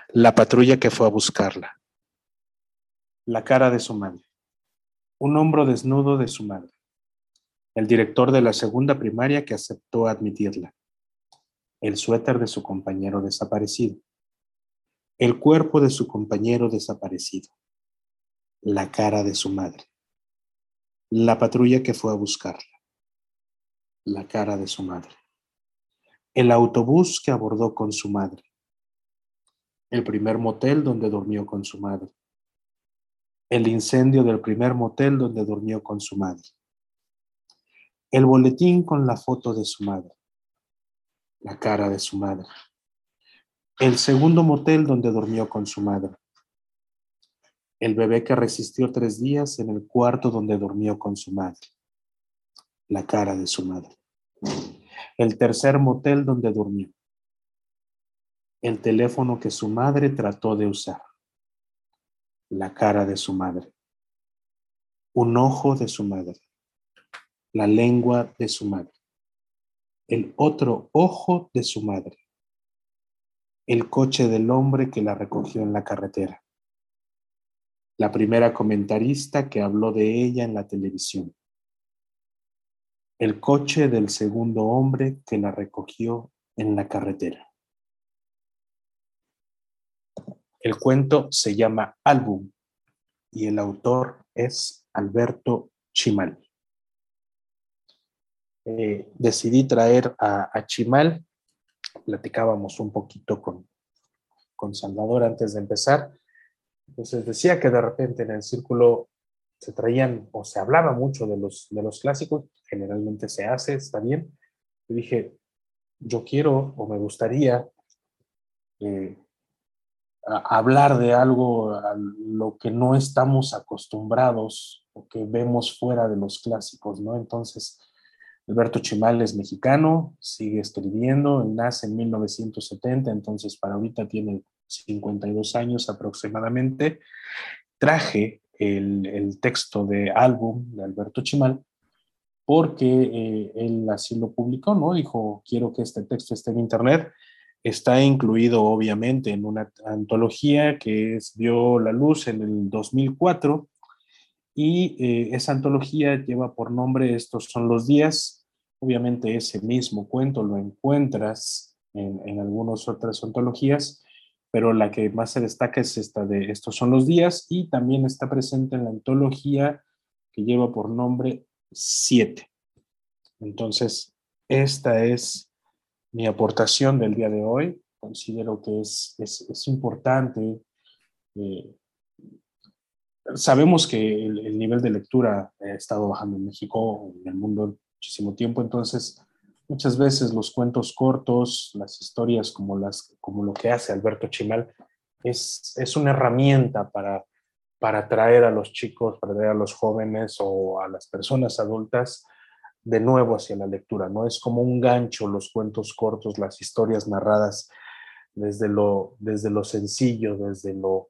la patrulla que fue a buscarla, la cara de su madre, un hombro desnudo de su madre, el director de la segunda primaria que aceptó admitirla, el suéter de su compañero desaparecido, el cuerpo de su compañero desaparecido, la cara de su madre, la patrulla que fue a buscarla la cara de su madre. El autobús que abordó con su madre. El primer motel donde durmió con su madre. El incendio del primer motel donde durmió con su madre. El boletín con la foto de su madre. La cara de su madre. El segundo motel donde durmió con su madre. El bebé que resistió tres días en el cuarto donde durmió con su madre la cara de su madre. El tercer motel donde durmió. El teléfono que su madre trató de usar. La cara de su madre. Un ojo de su madre. La lengua de su madre. El otro ojo de su madre. El coche del hombre que la recogió en la carretera. La primera comentarista que habló de ella en la televisión. El coche del segundo hombre que la recogió en la carretera. El cuento se llama Álbum y el autor es Alberto Chimal. Eh, decidí traer a, Chimal, platicábamos un poquito con, con Salvador antes de empezar, entonces decía que de repente en el círculo se traían o se hablaba mucho de los, de los clásicos, generalmente se hace, está bien, dije, yo quiero o me gustaría eh, hablar de algo a lo que no estamos acostumbrados o que vemos fuera de los clásicos, ¿no? Entonces, Alberto Chimal es mexicano, sigue escribiendo, nace en 1970, entonces para ahorita tiene 52 años aproximadamente. Traje el, texto de álbum de Alberto Chimal porque eh, él así lo publicó, ¿no? Dijo, quiero que este texto esté en internet Está incluido obviamente en una antología que es, vio la luz en el 2004 y eh, esa antología lleva por nombre Estos son los días. Obviamente ese mismo cuento lo encuentras en, en algunas otras antologías, pero la que más se destaca es esta de Estos son los días y también está presente en la antología que lleva por nombre Siete. Entonces, esta es mi aportación del día de hoy. Considero que es, es, importante. Eh, sabemos que el, nivel de lectura ha estado bajando en México, en el mundo, muchísimo tiempo, entonces muchas veces los cuentos cortos, las historias como, las, como lo que hace Alberto Chimal, es, es una herramienta para, para atraer a los chicos, para atraer a los jóvenes o a las personas adultas de nuevo hacia la lectura, ¿no? Es como un gancho los cuentos cortos, las historias narradas desde lo, desde lo sencillo, desde lo,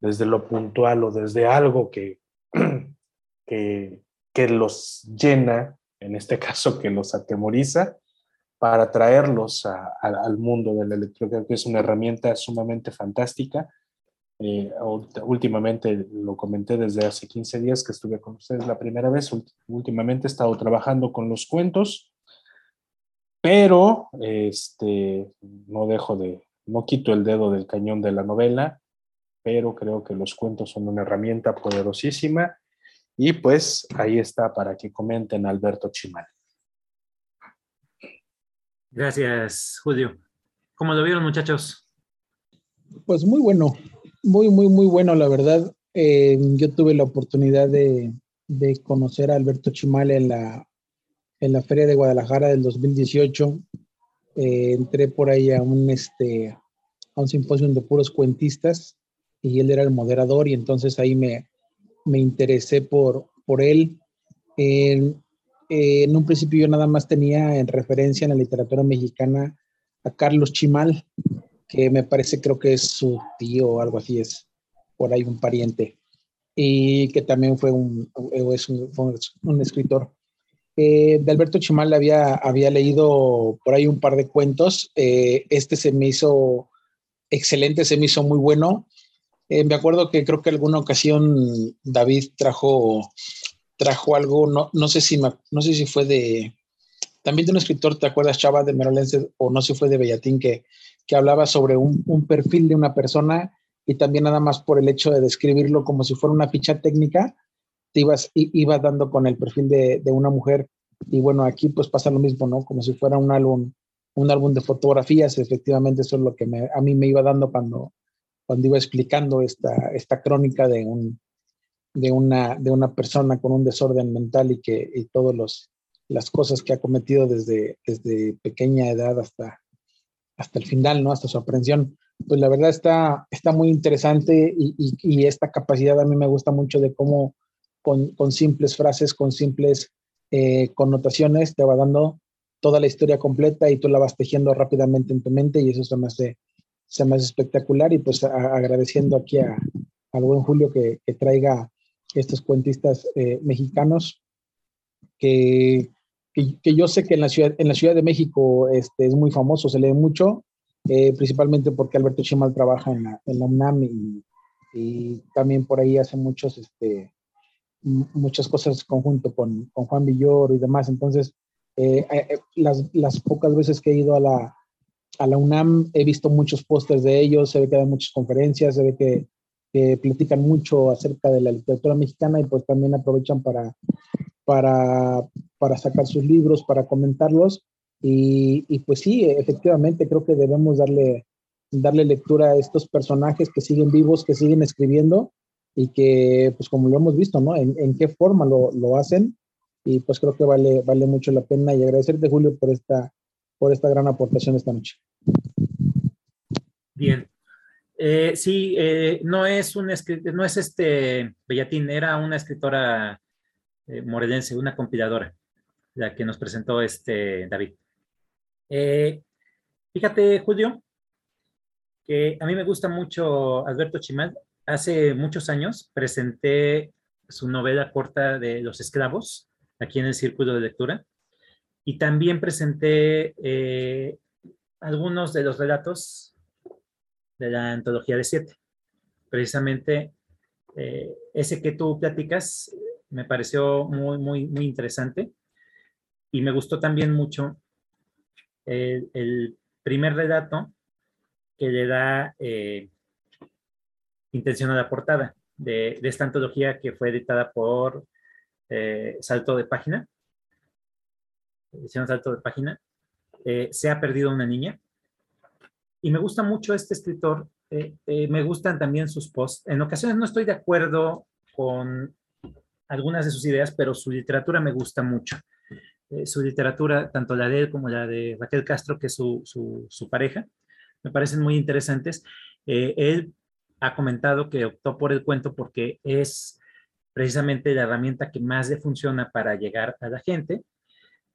desde lo puntual o desde algo que, que, que los llena, en este caso que los atemoriza, para traerlos al mundo de la. Creo que es una herramienta sumamente fantástica eh, últimamente lo comenté desde hace 15 días que estuve con ustedes la primera vez. Últimamente he estado trabajando con los cuentos, pero este, no dejo de, no quito el dedo del cañón de la novela, pero creo que los cuentos son una herramienta poderosísima y pues ahí está para que comenten Alberto Chimal. Gracias, Julio. ¿Cómo lo vieron, muchachos? Pues muy bueno, muy, muy, muy bueno, la verdad. Eh, yo tuve la oportunidad de, conocer a Alberto Chimal en la, en la Feria de Guadalajara del 2018. Eh, entré por ahí a un, este, a un simposio de puros cuentistas y él era el moderador y entonces ahí me, me interesé por, por él. En, en un principio yo nada más tenía en referencia en la literatura mexicana a Carlos Chimal, que me parece creo que es su tío o algo así, es por ahí un pariente, y que también fue un, es un, escritor. Eh, de Alberto Chimal había, había leído por ahí un par de cuentos, eh, este se me hizo excelente, se me hizo muy bueno. Eh, me acuerdo que creo que alguna ocasión David trajo, trajo algo, no, no, sé si no sé si fue de, también de un escritor, ¿te acuerdas, Chava, de Merolense, o no sé si fue de Bellatín, que que hablaba sobre un, perfil de una persona y también nada más por el hecho de describirlo como si fuera una ficha técnica, te ibas, ibas dando con el perfil de, una mujer. Y bueno, aquí pues pasa lo mismo, ¿no? Como si fuera un álbum, un álbum de fotografías. Efectivamente, eso es lo que a mí me iba dando cuando, cuando iba explicando esta, esta crónica de, un, de, una, de una persona con un desorden mental y que y todas las cosas que ha cometido desde, desde pequeña edad hasta, hasta el final, ¿no? Hasta su aprehensión. Pues la verdad está, está muy interesante y, y, esta capacidad a mí me gusta mucho de cómo con, con simples frases, con simples eh, connotaciones, te va dando toda la historia completa y tú la vas tejiendo rápidamente en tu mente y eso se me hace, se me hace espectacular y pues agradeciendo aquí a, al buen Julio que, traiga estos cuentistas eh, mexicanos que que, yo sé que en la ciudad, en la ciudad de México este, es muy famoso, se lee mucho, eh, principalmente porque Alberto Chimal trabaja en la, en la UNAM y, y, también por ahí hace muchos, este, muchas cosas conjunto con, con Juan Villoro y demás. Entonces, eh, las, las, pocas veces que he ido a la, a la UNAM he visto muchos pósters de ellos, se ve que hay muchas conferencias, se ve que, que, platican mucho acerca de la literatura mexicana y pues también aprovechan para, para, para sacar sus libros, para comentarlos. Y, y, pues sí, efectivamente creo que debemos darle, darle lectura a estos personajes que siguen vivos, que siguen escribiendo y que, pues como lo hemos visto, ¿no? En, en qué forma lo, lo, hacen. Y pues creo que vale, vale mucho la pena y agradecerte, Julio, por esta, por esta gran aportación esta noche. Bien. Eh, sí, eh, no es un no es este Bellatín, era una escritora eh, morelense, una compiladora, la que nos presentó este David. Eh, fíjate, Julio, que a mí me gusta mucho Alberto Chimal. Hace muchos años presenté su novela corta de Los Esclavos aquí en el Círculo de Lectura y también presenté eh, algunos de los relatos de la antología de siete. Precisamente eh, ese que tú platicas me pareció muy, muy, muy interesante y me gustó también mucho el, primer relato que le da eh, intención a la portada de, esta antología que fue editada por Salto de Página. Edición Salto de Página. Eh, Se ha perdido una niña. Y me gusta mucho este escritor. Eh, eh, me gustan también sus posts. En ocasiones no estoy de acuerdo con algunas de sus ideas, pero su literatura me gusta mucho. Su literatura, tanto la de él como la de Raquel Castro, que es su, su, pareja, me parecen muy interesantes. Él ha comentado que optó por el cuento porque es precisamente la herramienta que más le funciona para llegar a la gente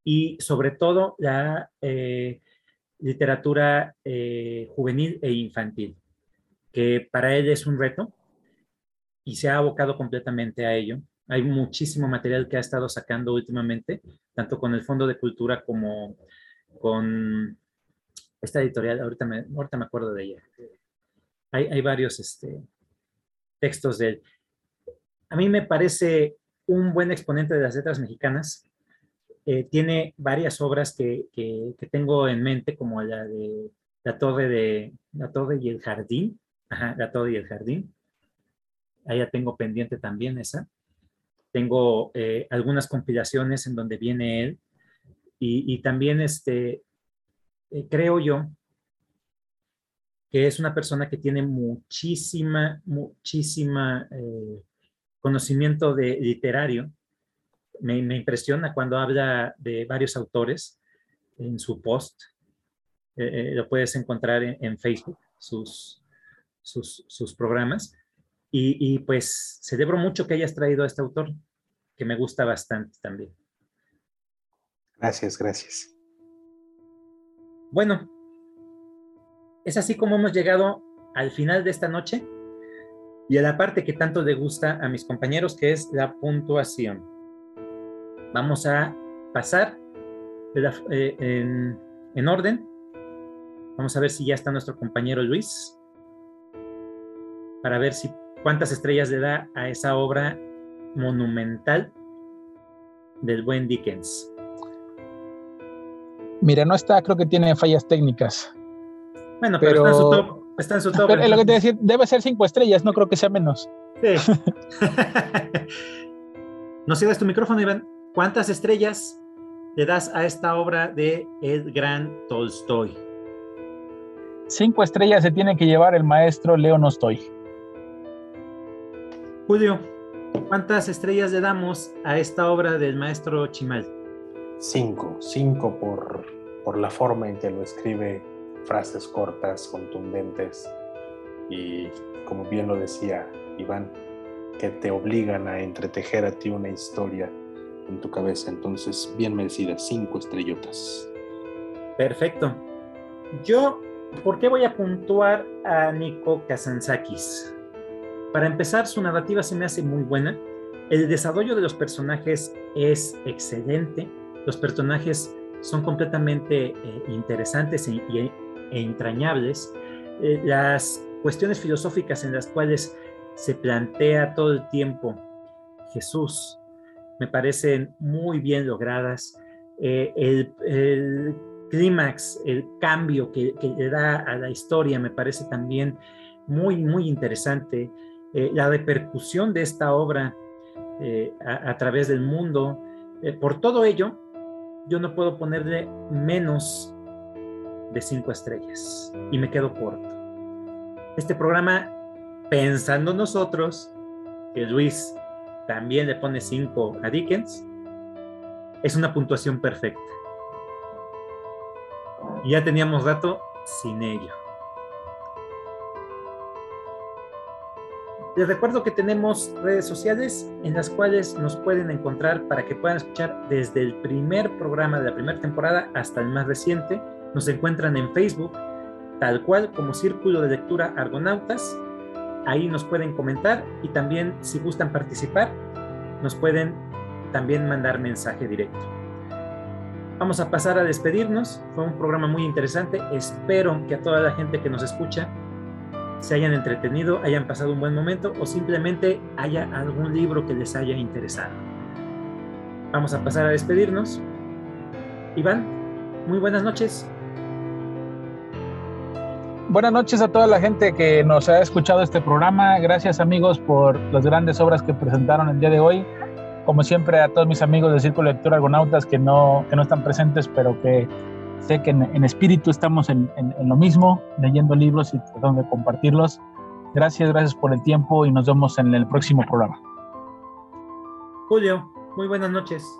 y sobre todo la eh, literatura eh, juvenil e infantil, que para él es un reto y se ha abocado completamente a ello. Hay muchísimo material que ha estado sacando últimamente, tanto con el Fondo de Cultura como con esta editorial, ahorita me, ahorita me acuerdo de ella. Hay, hay varios este, textos de él. A mí me parece un buen exponente de las letras mexicanas. Eh, tiene varias obras que, que, que, tengo en mente, como la de La Torre, de, la torre y el Jardín. Ajá, La Torre y el Jardín. Ahí ya tengo pendiente también esa. Tengo eh, algunas compilaciones en donde viene él. Y, y también este, eh, creo yo que es una persona que tiene muchísima, muchísima eh, conocimiento de literario. Me, me, impresiona cuando habla de varios autores en su post. Eh, eh, lo puedes encontrar en, en Facebook, sus, sus, sus programas. Y, y, pues celebro mucho que hayas traído a este autor, que me gusta bastante también. Gracias, gracias. Bueno, es así como hemos llegado al final de esta noche y a la parte que tanto le gusta a mis compañeros, que es la puntuación. Vamos a pasar la, eh, en, en orden. Vamos a ver si ya está nuestro compañero Luis, para ver si cuántas estrellas le da a esa obra monumental del buen Dickens. Mira, no está, creo que tiene fallas técnicas. Bueno, pero, pero está en su top. Está en su top pero, lo que te debe ser cinco estrellas, no creo que sea menos. Sí. ¿No cierras tu micrófono, Iván? ¿Cuántas estrellas le das a esta obra de el gran Tolstoy? Cinco estrellas se tiene que llevar el maestro Leo Nostoy. Julio, ¿cuántas estrellas le damos a esta obra del maestro Chimal? Cinco, cinco por, por la forma en que lo escribe, frases cortas, contundentes y, como bien lo decía Iván, que te obligan a entretejer a ti una historia en tu cabeza. Entonces, bien merecidas, cinco estrellotas. Perfecto. Yo, ¿por qué voy a puntuar a Nico Kazantzakis? Para empezar, su narrativa se me hace muy buena. El desarrollo de los personajes es excelente Los personajes son completamente eh, interesantes e, e entrañables. Eh, las cuestiones filosóficas en las cuales se plantea todo el tiempo Jesús me parecen muy bien logradas. Eh, el, clímax, el cambio que, le da a la historia me parece también muy, muy interesante. la repercusión de esta obra a, través del mundo. por todo ello, yo no puedo ponerle menos de cinco estrellas y me quedo corto. Este programa, pensando nosotros, que Luis también le pone cinco a Dickens, es una puntuación perfecta. Ya teníamos rato sin ello. Les recuerdo que tenemos redes sociales en las cuales nos pueden encontrar para que puedan escuchar desde el primer programa de la primera temporada hasta el más reciente. Nos encuentran en Facebook, tal cual como Círculo de Lectura Argonautas. Ahí nos pueden comentar y también si gustan participar, nos pueden también mandar mensaje directo. Vamos a pasar a despedirnos. Fue un programa muy interesante. Espero que a toda la gente que nos escucha se hayan entretenido, hayan pasado un buen momento o simplemente haya algún libro que les haya interesado. Vamos a pasar a despedirnos. Iván, muy buenas noches. Buenas noches a toda la gente que nos ha escuchado este programa. Gracias amigos por las grandes obras que presentaron el día de hoy. Como siempre a todos mis amigos del Círculo de Lectura Argonautas que no, que no están presentes, pero que sé que en, espíritu estamos en, lo mismo, leyendo libros y tratando de compartirlos. Gracias, gracias por el tiempo y nos vemos en el próximo programa. Julio, muy buenas noches.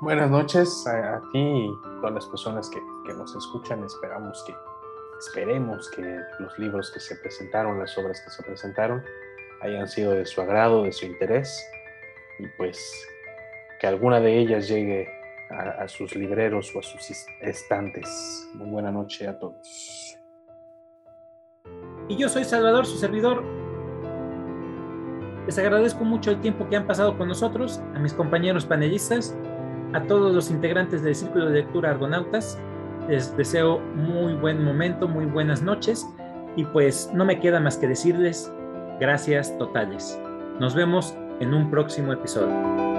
Buenas noches a, ti y todas las personas que, que, nos escuchan. Esperamos que, esperemos que los libros que se presentaron, las obras que se presentaron, hayan sido de su agrado, de su interés y pues que alguna de ellas llegue a, sus libreros o a sus estantes. Muy buena noche a todos. Y yo soy Salvador, su servidor. Les agradezco mucho el tiempo que han pasado con nosotros, a mis compañeros panelistas, a todos los integrantes del Círculo de Lectura Argonautas. Les deseo muy buen momento, muy buenas noches y pues no me queda más que decirles gracias totales. Nos vemos en un próximo episodio.